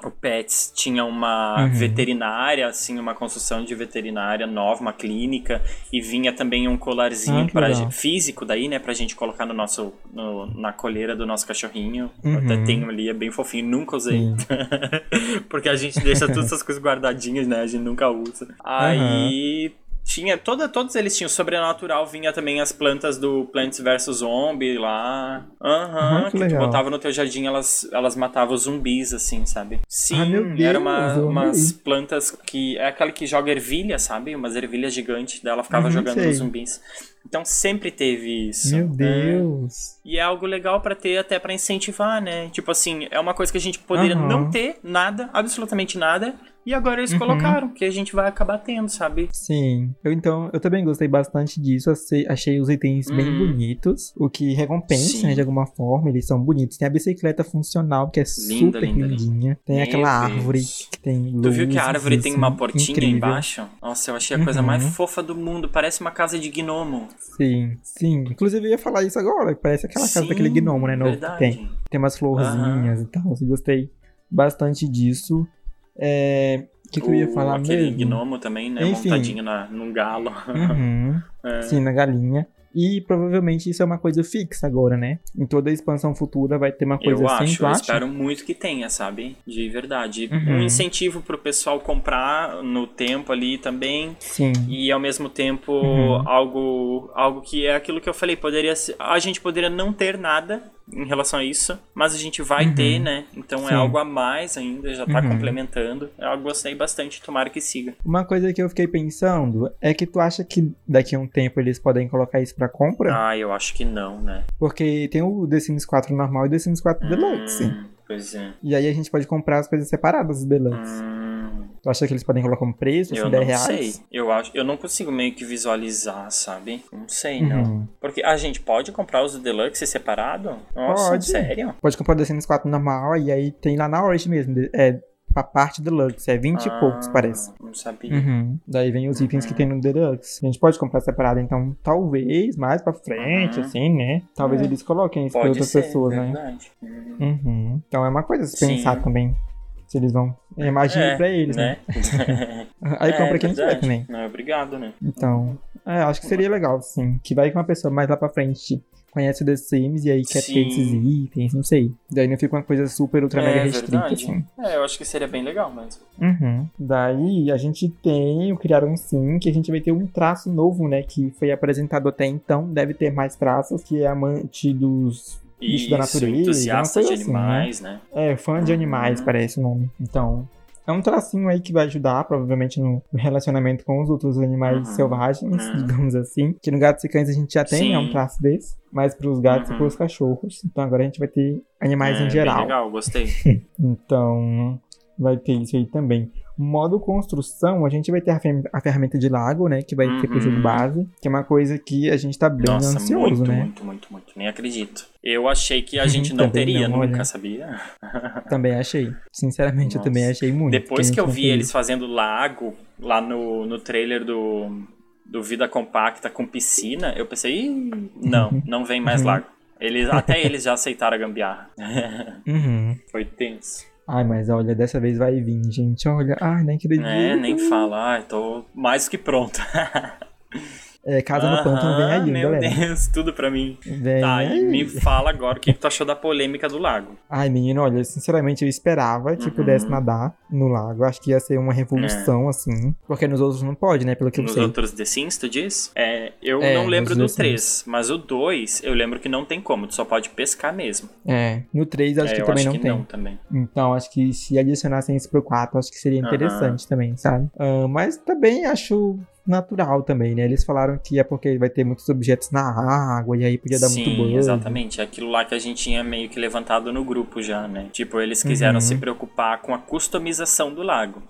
o Pets tinha uma Uhum. veterinária, assim, uma construção de veterinária nova, uma clínica. E vinha também um colarzinho Ah, pra, físico daí, né? Pra gente colocar no nosso, no- na coleira do nosso cachorrinho. Uhum. Até tenho ali, é bem fofinho. Nunca usei. Porque a gente deixa todas essas coisas guardadinhas, né? A gente nunca usa. Aí tinha. Toda, todos eles tinham sobrenatural, vinha também as plantas do Plants vs Zombie lá. Aham, Aham, que que, tu legal. botava no teu jardim, elas, elas matavam os zumbis, assim, sabe? Sim, Ah, era uma, umas plantas que. É aquela que joga ervilha, sabe? Umas ervilhas gigantes, daí ela ficava Uhum, jogando sei. nos zumbis. Então sempre teve isso. Meu É. Deus. E é algo legal pra ter até pra incentivar, né? Tipo assim, é uma coisa que a gente poderia Aham. não ter nada, absolutamente nada, e agora eles Uhum. colocaram, que a gente vai acabar tendo, sabe? Sim. Eu então, eu também gostei bastante disso. Achei, achei os itens bem Uhum. bonitos, o que recompensa, Sim. né, de alguma forma. Eles são bonitos. Tem a bicicleta funcional, que é Linda, super linda, lindinha. Tem Meu aquela Deus. árvore que tem Tu viu que a árvore tem uma assim, portinha incrível. embaixo? Nossa, eu achei a coisa Uhum. mais fofa do mundo. Parece uma casa de gnomo. Sim, sim. Inclusive eu ia falar isso agora. Parece aquela casa Sim, daquele gnomo, né? Novo verdade. que tem. Tem umas florzinhas e tal. Eu gostei bastante disso. É... O que, que eu ia falar Aquele mesmo? gnomo também, né? Enfim. Montadinho na, num galo. Uhum. É. Sim, na galinha. E provavelmente isso é uma coisa fixa agora, né? Em toda a expansão futura vai ter uma coisa eu assim, acho, eu acha? espero muito que tenha, sabe? De verdade. Uhum. Um incentivo pro pessoal comprar no tempo ali também. Sim. E ao mesmo tempo Uhum. algo algo que é aquilo que eu falei, poderia ser, a gente poderia não ter nada em relação a isso, mas a gente vai Uhum. ter, né? Então Sim. é algo a mais ainda, já tá Uhum. complementando. Eu gostei bastante, tomara que siga. Uma coisa que eu fiquei pensando é que tu acha que daqui a um tempo eles podem colocar isso pra compra? Ah, eu acho que não, né? Porque tem o The Sims 4 normal e o The Sims 4 Deluxe. Hum, pois é. E aí a gente pode comprar as coisas separadas do Deluxe. Hum, Tu acha que eles podem colocar um preço, assim, eu 10 não reais? sei. Eu acho, eu não consigo meio que visualizar, sabe? Não sei, não. Uhum. Porque a gente pode comprar os Deluxe separado? Nossa, Pode. sério? Pode comprar o Sims 4 normal e aí tem lá na Origin mesmo. É pra parte deluxe. É 20 ah, e poucos, parece. Não sabia. Uhum. Daí vem os itens Uhum. que tem no deluxe. A gente pode comprar separado, então talvez mais pra frente, Uhum. assim, né? Talvez É. eles coloquem isso pra outras ser, pessoas, né? verdade. Uhum. Uhum. Então é uma coisa a se Sim. pensar também. Se eles vão. Imagine É, pra eles, né? né? Aí É, compra quem quiser também. Não, obrigado, né? Então, é, acho que seria legal, sim. Que vai que uma pessoa mais lá pra frente conhece o The Sims e aí quer ter Sim. esses itens, não sei. Daí não fica uma coisa super, ultra, mega é restrita, verdade. assim. É, eu acho que seria bem legal mesmo. Uhum. Daí a gente tem o Criar um Sim, que a gente vai ter um traço novo, né? Que foi apresentado até então, deve ter mais traços, que é amante dos bichos da natureza. entusiasta coisa de assim, né? animais, né? É, fã de animais, Uhum. parece o nome. Então, é um tracinho aí que vai ajudar, provavelmente, no relacionamento com os outros animais Uhum. selvagens, Uhum. digamos assim. Que no Gatos e Cães a gente já tem, né, um traço desse. Mas pros gatos e Uhum. pros cachorros. Então agora a gente vai ter animais é, em geral. Bem legal, gostei. Então, vai ter isso aí também. Modo construção, a gente vai ter a, fer- a ferramenta de lago, né? Que vai ter pro Uhum. jogo base. Que é uma coisa que a gente tá bem Nossa, ansioso, muito, né? muito, muito, muito. Nem acredito. Eu achei que a gente não Também teria não, nunca, olha. sabia? Também achei. Sinceramente, eu Nossa. também achei muito. Depois a que eu vi eles fazendo lago lá no, no trailer do, do Vida Compacta com piscina, eu pensei, não, não vem mais Uhum. lago. Eles, até eles já aceitaram a gambiarra. Uhum. Foi tenso. Ai, mas olha, dessa vez vai vir, gente. Olha, ai, nem acredito. É, nem fala, ai, tô mais que pronto. É, Casa no Pântano vem aí, meu galera. Deus, tudo pra mim. Vem Tá, aí. e me fala agora o que tu achou da polêmica do lago. Ai, menino, olha, sinceramente eu esperava que Uhum. pudesse nadar no lago. Acho que ia ser uma revolução, assim. Porque nos outros não pode, né? Pelo que eu Nos sei. outros The Sims, tu diz? É, eu É, não lembro do nos The 3, mas o 2 eu lembro que não tem como, tu só pode pescar mesmo. É, no 3 acho é, que também acho não que tem. não também. Então, acho que se adicionassem isso pro 4, acho que seria interessante também, sabe? Ah, mas também acho natural também, né? Eles falaram que é porque vai ter muitos objetos na água e aí podia dar Sim, muito bug. exatamente. É Aquilo lá que a gente tinha meio que levantado no grupo já, né? Tipo, eles quiseram Uhum. se preocupar com a customização do lago.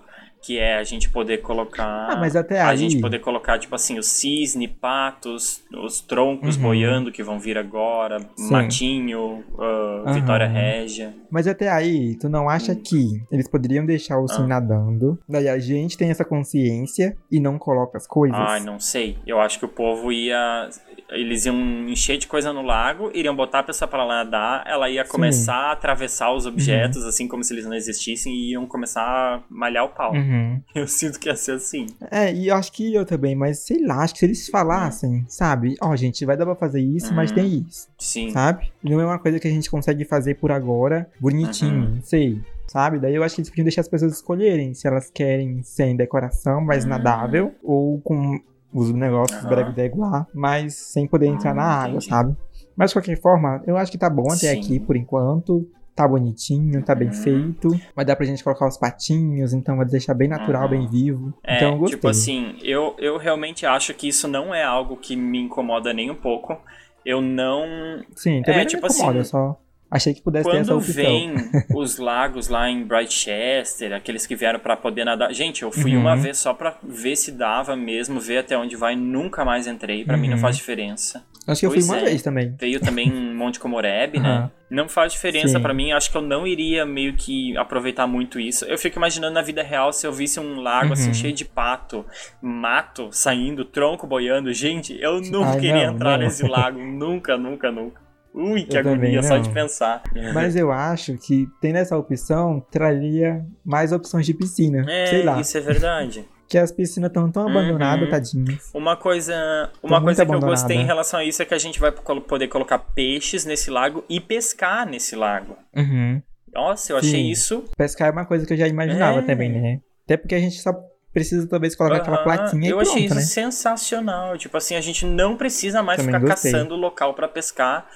Que é a gente poder colocar. Ah, mas até A aí... gente poder colocar, tipo assim, o cisne, patos, os troncos Uhum. boiando que vão vir agora, Sim. Matinho, ah, Aham. Vitória Régia. Mas até aí, tu não acha Hum. que eles poderiam deixar o sim Ah. nadando? Daí a gente tem essa consciência e não coloca as coisas? Ai, não sei. Eu acho que o povo ia. Eles iam encher de coisa no lago, iriam botar a pessoa pra lá nadar, ela ia Sim. começar a atravessar os objetos, assim como se eles não existissem, e iam começar a malhar o pau. Uhum. Eu sinto que ia ser assim. É, e eu acho que eu também, mas sei lá, acho que se eles falassem, sabe? Ó, gente, vai dar pra fazer isso, mas Uhum. tem isso, Sim. sabe? Não é uma coisa que a gente consegue fazer por agora, bonitinho, Uhum. sei. Sabe? Daí eu acho que eles podiam deixar as pessoas escolherem se elas querem sem decoração, mais Uhum. nadável, ou com os negócios Aham. breve lá, mas sem poder entrar Hum, na água, entendi. sabe? Mas de qualquer forma, eu acho que tá bom até Sim. aqui por enquanto. Tá bonitinho, tá bem Uhum. feito. Vai dar pra gente colocar os patinhos, então vai deixar bem natural, Uhum. bem vivo. É, então eu gostei. tipo assim, eu, eu realmente acho que isso não é algo que me incomoda nem um pouco. Eu não. Sim, também É, não tipo me incomoda, assim, só achei que pudesse ter essa Quando opção. vem os lagos lá em Brightchester, aqueles que vieram pra poder nadar. Gente, eu fui Uhum. uma vez só pra ver se dava mesmo, ver até onde vai. Nunca mais entrei. Pra mim não Uhum. faz diferença. Acho que eu fui Pois uma é. vez também. Veio também em Monte Comoreb, né? Aham. Não faz diferença pra mim. Acho que eu não iria meio que aproveitar muito isso. Eu fico imaginando na vida real se eu visse um lago assim Uhum. cheio de pato, mato saindo, tronco boiando. Gente, eu nunca Ai, queria não, entrar não. nesse lago. nunca, nunca, nunca. Ui, que Eu agonia só de pensar. Mas eu acho que tendo essa opção, traria mais opções de piscina. É, Sei lá. isso é verdade. Que as piscinas estão tão abandonadas, Uhum. tadinhas. Uma coisa, uma coisa que eu gostei em relação a isso é que a gente vai poder colocar peixes nesse lago e pescar nesse lago. Uhum. Nossa, eu achei Sim. isso. Pescar é uma coisa que eu já imaginava É. também, né? Até porque a gente só precisa talvez colocar aquela Aham, plaquinha eu e pronto, achei isso né? sensacional. Tipo assim, a gente não precisa mais Também ficar gostei. caçando local pra pescar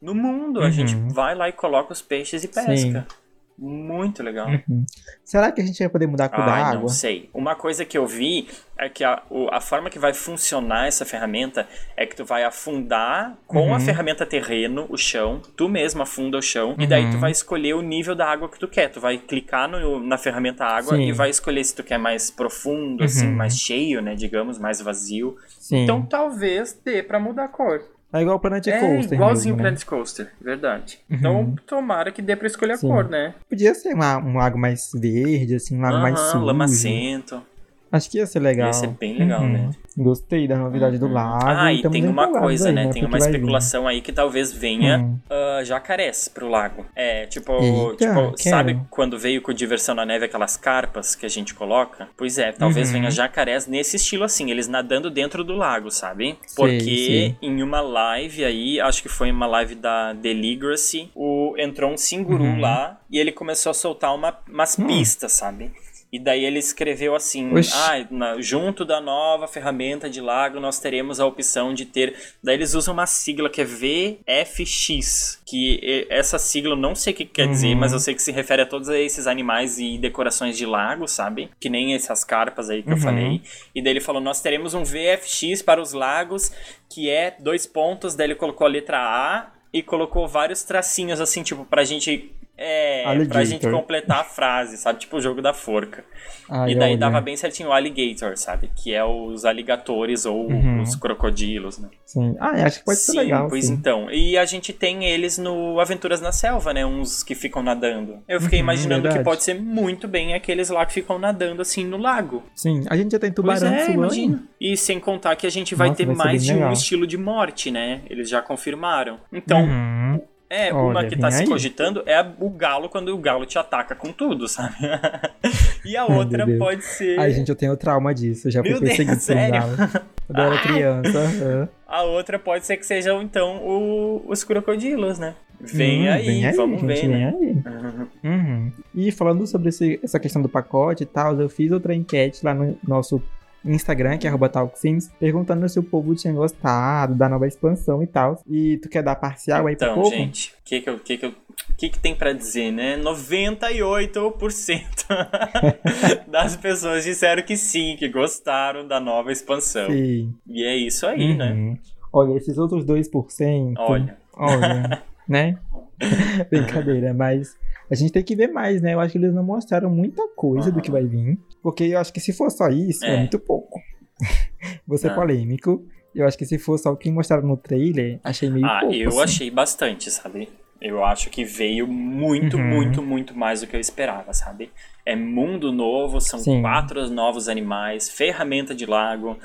no mundo. A Uhum. gente vai lá e coloca os peixes e pesca. Muito legal. Uhum. Será que a gente vai poder mudar a cor da água? não sei. Uma coisa que eu vi é que a, a forma que vai funcionar essa ferramenta é que tu vai afundar com Uhum. a ferramenta terreno o chão, tu mesmo afunda o chão, e daí tu Uhum. vai escolher o nível da água que tu quer. Tu vai clicar no- na ferramenta água Sim. e vai escolher se tu quer mais profundo, assim, Uhum. mais cheio, né, digamos, mais vazio. Sim. Então talvez dê pra mudar a cor. É igual o Planet É, Coaster. igualzinho o mesmo, né? Planet Coaster, verdade. Uhum. Então, tomara que dê pra escolher a Sim. cor, né? Podia ser uma- um lago mais verde, assim, um lago mais Aham, sujo. lamacento. Acho que ia ser legal. Ia ser bem legal, Uhum. né? Gostei da novidade do Uhum. lago. Ah, e tem uma coisa, aí, né? Tem Porque uma vai vir. especulação aí que talvez venha Hum. ah, jacarés pro lago. É, tipo, Eita, tipo quero. sabe quando veio com diversão na neve aquelas carpas que a gente coloca? Pois é, talvez Uhum. venha jacarés nesse estilo assim, eles nadando dentro do lago, sabe? Porque sei. em uma live aí, acho que foi uma live da Deligracy, o entrou um singuru Uhum. lá e ele começou a soltar uma, umas Hum. pistas, sabe? E daí ele escreveu assim: Oxi. ah, na- junto da nova ferramenta de lago, nós teremos a opção de ter. Daí eles usam uma sigla que é VFX. Que essa sigla eu não sei o que quer dizer, Uhum. mas eu sei que se refere a todos esses animais e decorações de lago, sabe? Que nem essas carpas aí que eu Uhum. falei. E daí ele falou: nós teremos um VFX para os lagos, que é dois pontos. Daí ele colocou a letra A e colocou vários tracinhos assim, tipo, pra gente. É, pra Alligator. gente completar a frase, sabe? Tipo o jogo da forca. Ai, E daí olha. dava bem certinho o alligator, sabe? Que é os aligatores ou Uhum. os crocodilos, né? Sim. Ah, acho que pode sim, ser legal. pois sim. então. E a gente tem eles no Aventuras na Selva, né? Uns que ficam nadando. Eu fiquei Uhum, imaginando verdade. que pode ser muito bem aqueles lá que ficam nadando assim no lago. Sim, a gente já tem Pois tubarão é, suando. imagina. E sem contar que a gente vai Nossa, ter vai mais de um legal. estilo de morte, né? Eles já confirmaram. Então, Uhum. É, uma Olha, que tá se aí. cogitando é o galo quando o galo te ataca com tudo, sabe? e a Ai, outra Deus. pode ser. Ai, gente, eu tenho trauma disso. Eu já fui Meu Deus, perseguido por galo. Quando eu era Ai. criança. A outra pode ser que sejam, então, o- os crocodilos, né? Vem, Hum, aí, vem aí, vamos gente, ver, né? aí. Uhum. E falando sobre esse- essa questão do pacote e tal, eu fiz outra enquete lá no nosso Instagram, que é arroba TalkSims, perguntando se o povo tinha gostado da nova expansão e tal. E tu quer dar parcial aí pro Então, povo? gente, o que que, eu- que, que, eu- que que tem pra dizer, né? 98% das pessoas disseram que sim, que gostaram da nova expansão. Sim. E é isso aí, né? Uhum. Olha, esses outros 2%. Olha. Olha, né? Brincadeira, mas a gente tem que ver mais, né? Eu acho que eles não mostraram muita coisa do que vai vir. Porque eu acho que se for só isso, é, É. muito pouco. Vou ser Ah. polêmico. Eu acho que se for só o que mostraram no trailer, achei meio Ah, pouco. eu assim. achei bastante, sabe? Eu acho que veio muito, Uhum. muito, muito mais do que eu esperava, sabe? É mundo novo, são Sim. quatro novos animais, ferramenta de lago,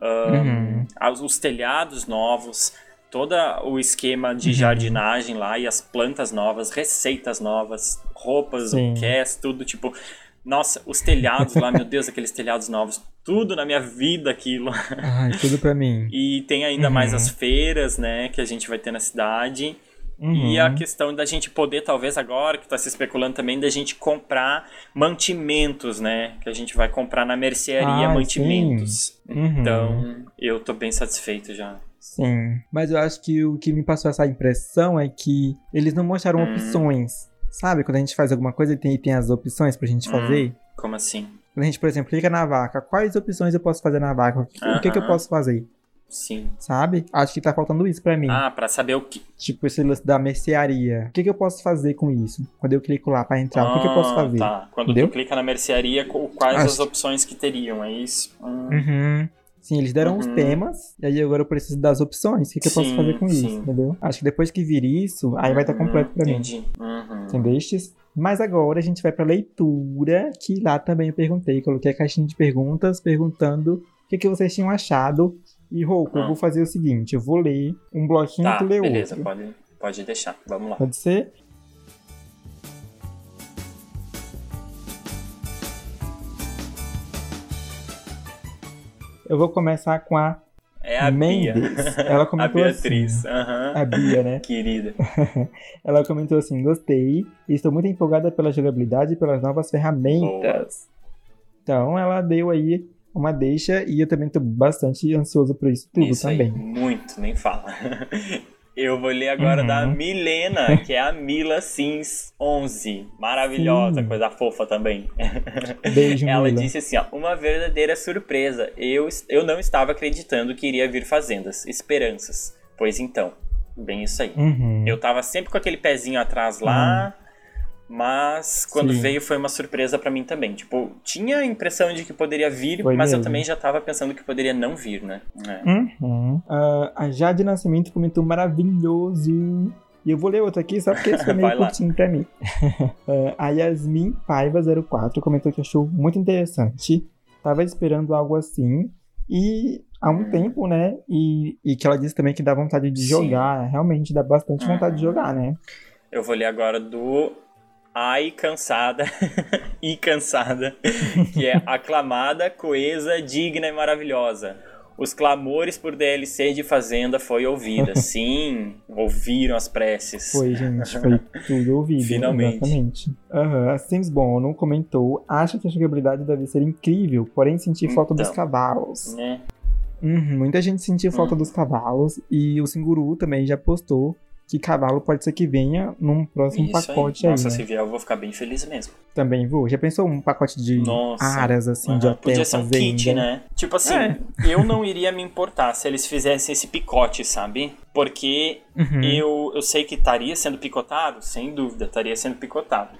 ahn, Uhum. os telhados novos, todo o esquema de Uhum. jardinagem lá e as plantas novas, receitas novas, roupas, cast, tudo tipo. Nossa, os telhados lá, meu Deus, aqueles telhados novos, tudo na minha vida aquilo. Ai, tudo pra mim. E tem ainda mais Uhum. as feiras, né, que a gente vai ter na cidade. Uhum. E a questão da gente poder, talvez agora, que está se especulando também, da gente comprar mantimentos, né? Que a gente vai comprar na mercearia Ah, mantimentos. Uhum. Então, eu tô bem satisfeito já. Sim. Mas eu acho que o que me passou essa impressão é que eles não mostraram Hum. opções. Sabe? Quando a gente faz alguma coisa e tem, tem as opções pra gente Hum. fazer. Como assim? Quando a gente, por exemplo, clica na vaca, quais opções eu posso fazer na vaca? O que, o que, que eu posso fazer? Sim. Sabe? Acho que tá faltando isso pra mim. Ah, pra saber o que. Tipo, esse lance da mercearia. O que, que eu posso fazer com isso? Quando eu clico lá pra entrar, o que, que eu posso Ah, fazer? Tá. Quando Entendeu? tu clica na mercearia, quais Acho as opções que teriam? É isso? Hum. Uhum. Sim, eles deram os Uhum. temas, e aí agora eu preciso das opções. O que, que eu posso fazer com isso? sim. Entendeu? Acho que depois que vir isso, aí vai estar Uhum, completo pra mim. Entendi. Uhum. Entendestes? Mas agora a gente vai pra leitura, que lá também eu perguntei. Coloquei a caixinha de perguntas perguntando o que, que vocês tinham achado. E, Rouco, eu Ah. vou fazer o seguinte: eu vou ler um bloquinho Tá, tu lê beleza, outro. pode, pode deixar. Vamos lá. Pode ser? Eu vou começar com a É a Mendes. Bia. Ela a comentou Beatriz. assim. aham. A Bia, né? Querida. Ela comentou assim: gostei e estou muito empolgada pela jogabilidade e pelas novas ferramentas. Então ela deu aí uma deixa e eu também estou bastante ansioso por isso tudo Isso aí, também. muito, nem fala. Eu vou ler agora Uhum. da Milena, que é a Mila Sims 11. Maravilhosa, Sim. coisa fofa também. Beijo, Ela Mila. disse assim, ó, uma verdadeira surpresa. Eu, eu não estava acreditando que iria vir fazendas, esperanças. Pois então, bem isso aí. Uhum. Eu tava sempre com aquele pezinho atrás lá, Mas quando Sim. veio foi uma surpresa pra mim também. Tipo, tinha a impressão de que poderia vir, Foi mas eu mesmo. também já tava pensando que poderia não vir, né? É. Uhum. Ah, a Jade Nascimento comentou maravilhoso. E eu vou ler outro aqui só porque esse foi meio curtinho pra mim. Ah, a Yasmin Paiva04 comentou que achou muito interessante. Tava esperando algo assim. E há um Hum. tempo, né? E, e que ela disse também que dá vontade de Sim. jogar. Realmente dá bastante vontade de Uhum. jogar, né? Eu vou ler agora do Ai Cansada e Cansada, que é aclamada, coesa, digna e maravilhosa. Os clamores por DLC de Fazenda foi ouvida. Sim, ouviram as preces. Foi, gente, foi tudo ouvido. Finalmente. Exatamente. Aham, A Sims Bono comentou: acha que a jogabilidade deve ser incrível, porém senti falta dos Então. cavalos. Né? Uhum, muita gente sentiu falta Uhum. dos cavalos e o Singuru também já postou que cavalo pode ser que venha num próximo Isso pacote aí. aí. Nossa, né? se vier eu vou ficar bem feliz mesmo. Também vou. Já pensou um pacote de Nossa. aras assim, de Aham, hotel, Podia ser um fazenda? kit, né? Tipo assim, É. eu não iria me importar se eles fizessem esse picote, sabe? Porque Uhum. eu, eu sei que estaria sendo picotado, sem dúvida, estaria sendo picotado.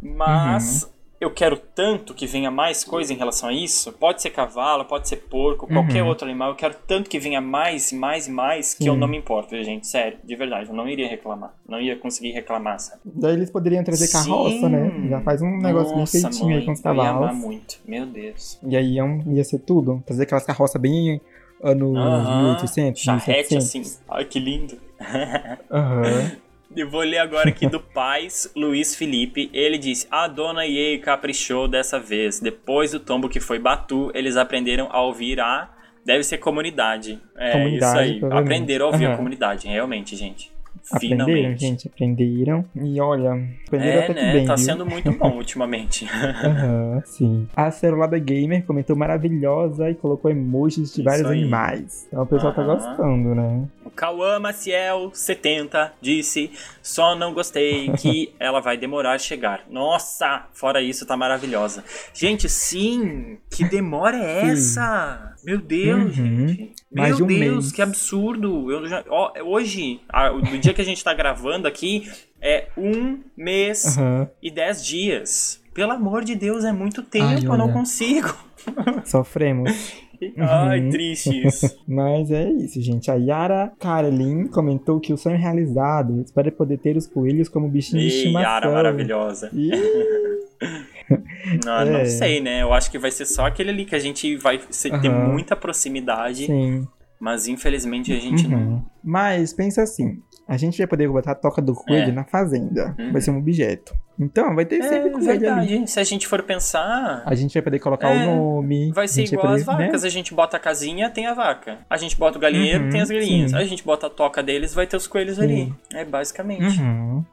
Mas Uhum. Eu quero tanto que venha mais coisa em relação a isso. Pode ser cavalo, pode ser porco, qualquer Uhum. outro animal. Eu quero tanto que venha mais e mais e mais que eu Sim. não me importo, gente. Sério, de verdade. Eu não iria reclamar. Não ia conseguir reclamar, sabe? Daí eles poderiam trazer carroça, né? Sim. Já faz um negócio Nossa, bem feitinho aí mãe, com os Eu ia amar cavalos. muito. Meu Deus. E aí ia, ser tudo. Trazer aquelas carroças bem anos Aham, 1800, Charrete 1700. assim. Ai, que lindo. Aham. Eu vou ler agora aqui do Paz Luiz Felipe. Ele disse: A dona EA caprichou dessa vez. Depois do tombo que foi Batu, eles aprenderam a ouvir a. Deve ser comunidade. É Comunidade, isso aí. Aprenderam a ouvir a Aham. comunidade, realmente, gente. Aprenderam, Finalmente. gente, aprenderam. E olha, aprenderam É, até né? bem, tá viu? sendo muito bom ultimamente. Aham, sim. A Celulada Gamer comentou maravilhosa e colocou emojis de Isso vários aí. animais. Então o pessoal tá Aham. gostando, né? O Cauã Maciel 70 disse: Só não gostei que ela vai demorar a chegar. Nossa, fora isso, tá maravilhosa. Gente, sim, que demora é essa? Meu Deus, Uhum. gente. Mais Meu um Deus, mês. que absurdo. Eu já, ó, hoje, a- do dia que a gente tá gravando aqui, é um mês Aham. e dez dias. Pelo amor de Deus, é muito tempo, Ai, eu não consigo. Sofremos. Ai, Uhum. triste isso. Mas é isso, gente. A Yara Karelin comentou que o sonho realizado espera poder ter os coelhos como bichinho de Ei, estimação. Yara maravilhosa. Ih, Não, É. não sei, né? Eu acho que vai ser só aquele ali que a gente vai ter Aham. muita proximidade, sim. mas infelizmente a gente não. Uhum. Mas pensa assim. A gente vai poder botar a toca do coelho É. na fazenda. Uhum. Vai ser um objeto. Então, vai ter sempre É coelho ali. verdade. Se a gente for pensar, A gente vai poder colocar É, o nome. vai ser igual as poder, né? vacas. A gente bota a casinha, tem a vaca. A gente bota o galinheiro, Uhum, tem as galinhas. sim. A gente bota a toca deles, vai ter os coelhos Sim. ali. É basicamente. Uhum.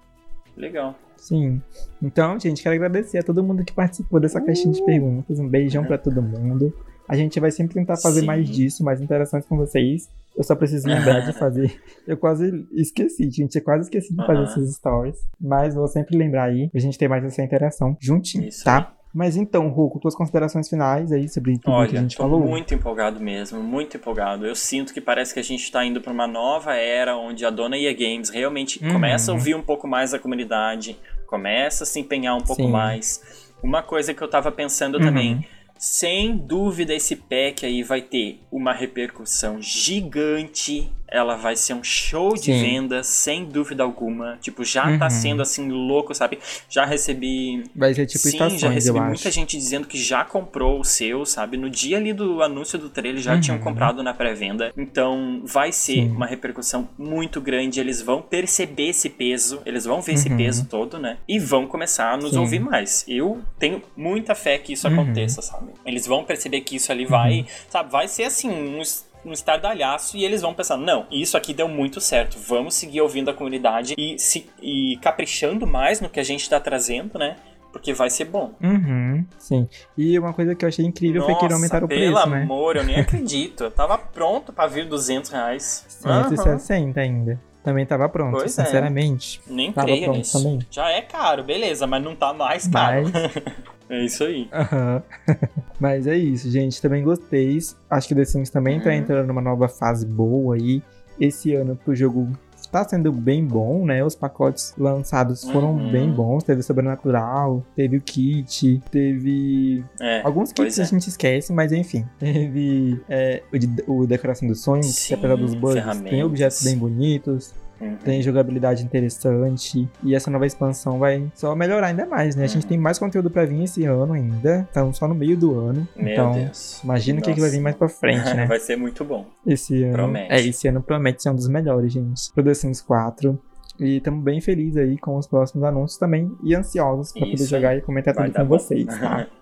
Legal. Sim. Então, gente, quero agradecer a todo mundo que participou dessa caixinha de perguntas. Um beijão pra todo mundo. A gente vai sempre tentar fazer Sim. mais disso, mais interações com vocês. Eu só preciso lembrar de fazer. Eu quase esqueci, gente. Eu quase esqueci de fazer Aham. essas stories. Mas vou sempre lembrar aí pra gente ter mais essa interação juntinho, Isso tá? Mas então, Ruco, tuas considerações finais aí sobre tudo que a Olha, gente tô falou? muito empolgado mesmo, muito empolgado. Eu sinto que parece que a gente tá indo pra uma nova era onde a dona EA Games realmente Uhum. começa a ouvir um pouco mais a comunidade, começa a se empenhar um pouco Sim. mais. Uma coisa que eu tava pensando Uhum. também, sem dúvida esse pack aí vai ter uma repercussão gigante. Ela vai ser um show de Sim. vendas, sem dúvida alguma. Tipo, já tá Uhum. sendo assim louco, sabe? Já recebi Vai ser tipo Sim, estações, já recebi muita acho. gente dizendo que já comprou o seu, sabe? No dia ali do anúncio do trailer já Uhum. tinham comprado na pré-venda. Então vai ser Sim. uma repercussão muito grande. Eles vão perceber esse peso, eles vão ver esse Uhum. peso todo, né? E vão começar a nos Sim. ouvir mais. Eu tenho muita fé que isso Uhum. aconteça, sabe? Eles vão perceber que isso ali vai, sabe? Vai ser assim, um um estardalhaço e eles vão pensar, não, isso aqui deu muito certo, vamos seguir ouvindo a comunidade e, se, e caprichando mais no que a gente tá trazendo, né? Porque vai ser bom. Uhum, sim. E uma coisa que eu achei incrível foi que eles aumentaram o pelo preço, né? amor, eu nem acredito. Eu tava pronto pra vir 200 reais. Aham, 160 ainda. Também tava pronto, Pois é. sinceramente. Nem Tava creio pronto nisso. também. Já é caro, beleza, mas não tá mais caro. Mas, É isso aí. aham. Mas é isso, gente. Também gostei. Acho que The Sims também tá Uhum. entrando numa nova fase boa aí. Esse ano pro jogo tá sendo bem bom, né? Os pacotes lançados foram Uhum. bem bons. Teve Sobrenatural, teve o Kit, teve. É, Alguns kits é. a gente esquece, mas enfim. Teve é, o, de, o Decoração dos Sonhos, que Sim, apesar dos bugs, tem objetos bem bonitos, Uhum. tem jogabilidade interessante. E essa nova expansão vai só melhorar ainda mais, né? A gente Uhum. tem mais conteúdo pra vir esse ano ainda. Estamos só no meio do ano. Meu então, Deus. imagina o que, que vai vir mais pra frente, né? Vai ser muito bom. Esse ano. Promete. É, esse ano promete ser um dos melhores, gente. Pro The Sims 4. E estamos bem felizes aí com os próximos anúncios também. E ansiosos pra poder Isso jogar aí. e comentar Vai tudo com bom. vocês, tá?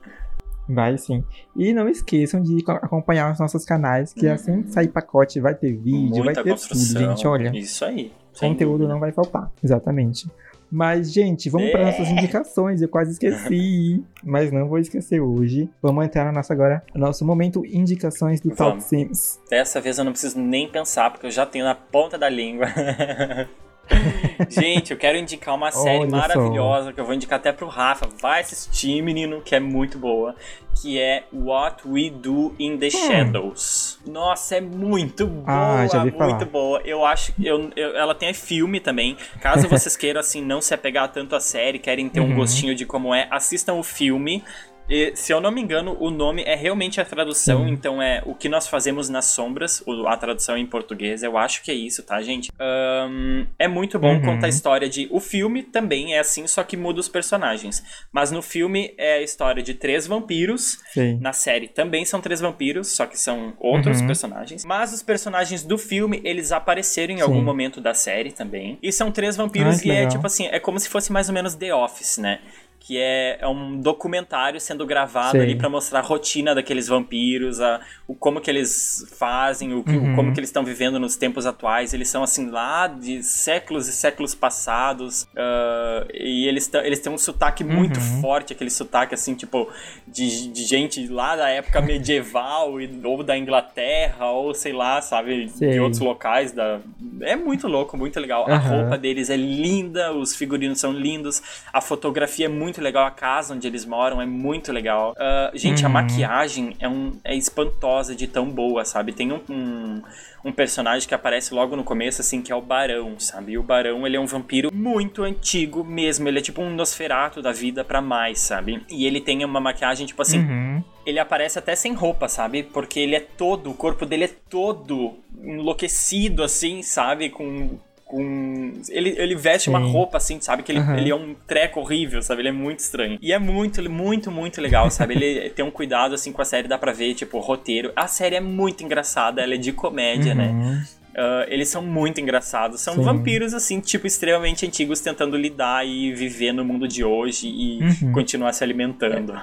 Vai sim. E não esqueçam de co- acompanhar os nossos canais, que Uhum. assim que sair pacote vai ter vídeo, vai Muita ter construção. tudo, gente. Olha, Isso aí. conteúdo dúvida. não vai faltar. Exatamente. Mas, gente, vamos para É. nossas indicações. Eu quase esqueci, mas não vou esquecer hoje. Vamos entrar na nossa agora, nosso momento indicações do Talk Vamos. Sims. Dessa vez eu não preciso nem pensar, porque eu já tenho na ponta da língua. Gente, eu quero indicar uma série Olha só. maravilhosa que eu vou indicar até pro Rafa. Vai assistir, menino, que é muito boa. Que é What We Do in the Shadows. Nossa, é muito boa, Hum. Ah, já ouvi muito falar. boa. Eu acho que eu, eu- ela tem filme também. Caso vocês queiram assim não se apegar tanto à série, querem ter um Uhum. gostinho de como é, assistam o filme. E, se eu não me engano, o nome é realmente a tradução, Sim. então é O que Nós Fazemos nas Sombras, a tradução em português, eu acho que é isso, tá, gente? Ahn, é muito bom Uhum. contar a história de. O filme também é assim, só que muda os personagens. Mas no filme é a história de três vampiros. Sei. Na série também são três vampiros, só que são outros Uhum. personagens. Mas os personagens do filme, eles apareceram em Sim. algum momento da série também. E são três vampiros que e é tipo assim, é como se fosse mais ou menos The Office, né? Que é, é um documentário sendo gravado Sei. ali pra mostrar a rotina daqueles vampiros, a, o como que eles fazem, o, que- o Uhum. como que eles estão vivendo nos tempos atuais. Eles são assim lá de séculos e séculos passados. ah, e eles, eles têm um sotaque muito Uhum. forte, aquele sotaque assim, tipo, de, de gente lá da época medieval e- ou da Inglaterra, ou sei lá, sabe, de Sei. outros locais. Da... É muito louco, muito legal. A Aham. roupa deles é linda, os figurinos são lindos, a fotografia é muito legal, a casa onde eles moram é muito legal. Ah, gente, a Uhum. maquiagem é, um, é espantosa de tão boa, sabe? Tem um, um, um personagem que aparece logo no começo, assim, que é o Barão, sabe? E o Barão, ele é um vampiro muito antigo mesmo, ele é tipo um Nosferato da vida pra mais, sabe? E ele tem uma maquiagem, tipo assim, Uhum. ele aparece até sem roupa, sabe? Porque ele é todo, o corpo dele é todo enlouquecido, assim, sabe? Com. Com... Ele, ele veste uma Sim. roupa, assim, sabe? Que ele, Aham. ele é um treco horrível, sabe? Ele é muito estranho. E é muito, muito, muito legal, sabe? Ele tem um cuidado, assim, com a série, dá pra ver, tipo, o roteiro. A série é muito engraçada, ela é de comédia, né? Uhum. Ah, eles são muito engraçados. São Sim. vampiros, assim, tipo, extremamente antigos, tentando lidar e viver no mundo de hoje e Uhum. continuar se alimentando.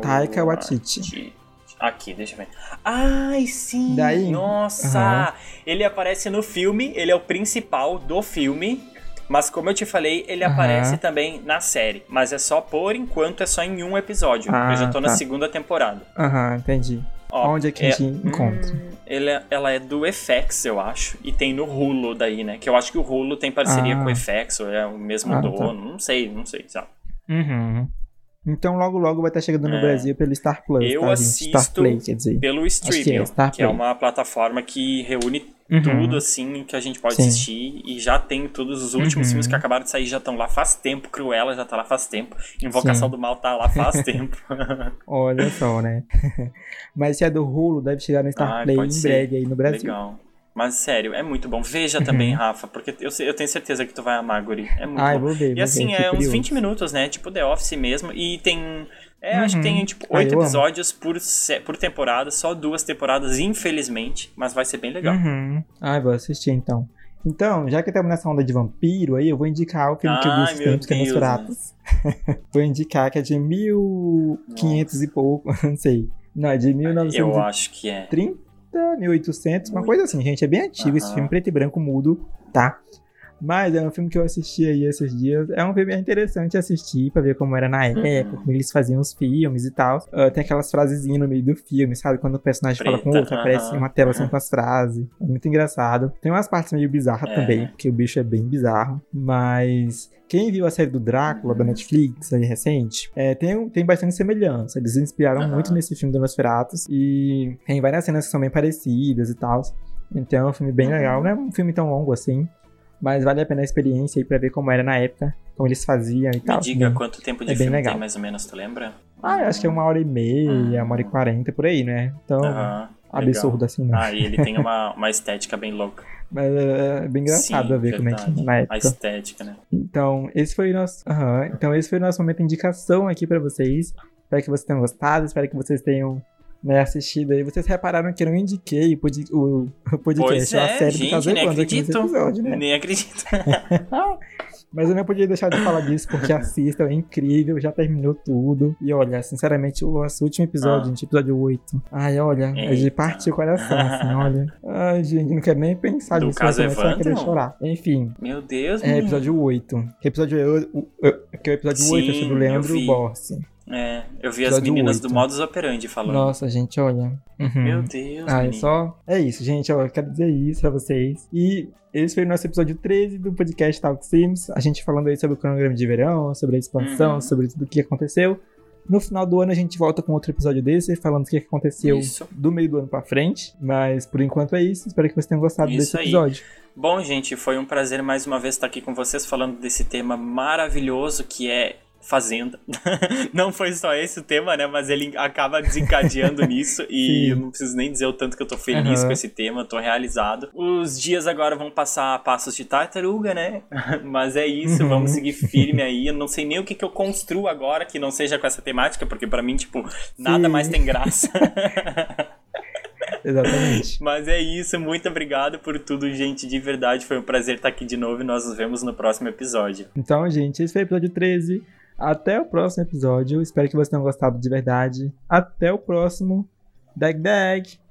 Taika Waititi. Aqui, deixa eu ver. Ai, sim! Daí? Nossa! Aham. Ele aparece no filme, ele é o principal do filme. Mas como eu te falei, ele Aham. aparece também na série. Mas é só, por enquanto, é só em um episódio. Ah, eu já tô na tá. segunda temporada. Aham, entendi. Ó, Onde é que a gente encontra? hum, ele é- ela é do FX, eu acho. E tem no Hulu daí, né? Que eu acho que o Hulu tem parceria Ah. com o FX, ou é o mesmo Ah, tá. dono. Não sei, não sei, sabe? Uhum. Então logo logo vai estar chegando no É. Brasil pelo Star Plus, Eu tá, assisto Play, quer dizer. Pelo que é, Streaming, que é uma plataforma que reúne Uhum. tudo assim que a gente pode Sim. assistir e já tem todos os últimos Uhum. filmes que acabaram de sair já estão lá faz tempo, Cruella já tá lá faz tempo, Invocação Sim. do Mal tá lá faz tempo. Olha só, né? Mas se é do Hulu, deve chegar no Star Ah, em breve aí no Brasil. Legal. Mas sério, é muito bom. Veja Uhum. também, Rafa, porque eu, eu tenho certeza que tu vai amar, Guri. É muito Ai, bom. vou ver, E assim, é uns curioso. 20 minutos, né? Tipo The Office mesmo. E tem. É, acho que Uhum. tem, tipo, Ah, oito eu amo. episódios por, por temporada, só duas temporadas, infelizmente. Mas vai ser bem legal. Uhum. Ai, vou assistir então. Então, já que estamos nessa onda de vampiro aí, eu vou indicar o filme que eu vi Ai, esses tempos, que é Nosferatus. vou indicar que é de 1500 e pouco, não sei. Não, é de Eu 1930, acho que é. 1800, uma coisa assim, gente. É bem antigo esse Aham. filme, preto e branco mudo, tá? Mas é um filme que eu assisti aí esses dias. É um filme interessante assistir pra ver como era na Uhum. época, como eles faziam os filmes e tal. Ah, tem aquelas frasezinhas no meio do filme, sabe? Quando o personagem fala com o Preta, outro, aparece uma tela assim com as frases. É muito engraçado. Tem umas partes meio bizarras É. também, porque o bicho é bem bizarro. Mas quem viu a série do Drácula Uhum. da Netflix aí recente, é, tem, tem bastante semelhança. Eles inspiraram Aham. muito nesse filme do Nosferatus. E tem várias cenas que são bem parecidas e tal. Então é um filme bem Uhum. legal. Não é um filme tão longo assim. Mas vale a pena a experiência aí pra ver como era na época, como eles faziam e Me tal. diga Bem- quanto tempo de é bem filme legal. tem, mais ou menos, tu lembra? Ah, eu acho que é uma hora e meia, uma hora e quarenta, por aí, né? Então, Aham, absurdo legal. assim, não. Ah, e ele tem uma, uma estética bem louca. Mas é bem engraçado Sim, a ver como é que verdade. na A época. estética, né? Então, esse foi o nosso. aham, Então, esse foi o nosso momento de indicação aqui pra vocês. Espero que vocês tenham gostado, espero que vocês tenham né, assistido aí. Vocês repararam que eu não indiquei o, pod- o- o podcast, Pois a é, série do gente, nem Evandro aqui nesse acredito. episódio, né? Nem acredito. Mas eu não podia deixar de falar disso, porque assistam, é incrível, já terminou tudo. E olha, sinceramente, o nosso último episódio, Ah. gente, episódio 8. Ai, olha, é de Eita. partir o coração, assim, olha. Ai, gente, não quero nem pensar Do nisso, caso a querer chorar. Enfim, Meu Deus, é menino. episódio 8. Que episódio é o, que é o episódio Sim, 8, é sobre o eu Leandro. Borsi. É, eu vi as meninas oito. do Modus Operandi falando. Nossa, gente, olha. Uhum. Meu Deus, Ah, é só. É isso, gente. ó, Eu quero dizer isso pra vocês. E esse foi o nosso episódio 13 do podcast Talk Sims. A gente falando aí sobre o cronograma de verão, sobre a expansão, Uhum. sobre tudo o que aconteceu. No final do ano a gente volta com outro episódio desse, falando o que aconteceu Isso. do meio do ano pra frente. Mas por enquanto é isso. Espero que vocês tenham gostado Isso desse aí. episódio. Bom, gente, foi um prazer mais uma vez estar aqui com vocês falando desse tema maravilhoso que é Fazenda. Não foi só esse o tema, né? Mas ele acaba desencadeando nisso e eu não preciso nem dizer o tanto que eu tô feliz Aham. com esse tema, tô realizado. Os dias agora vão passar a passos de tartaruga, né? Mas é isso, Uhum. vamos seguir firme aí. Eu não sei nem o que, que eu construo agora que não seja com essa temática, porque pra mim, tipo, nada Sim. mais tem graça. Exatamente. Mas é isso, muito obrigado por tudo, gente. De verdade, foi um prazer estar aqui de novo e nós nos vemos no próximo episódio. Então, gente, esse foi o episódio 13. Até o próximo episódio. Espero que vocês tenham gostado de verdade. Até o próximo. Dag Dag!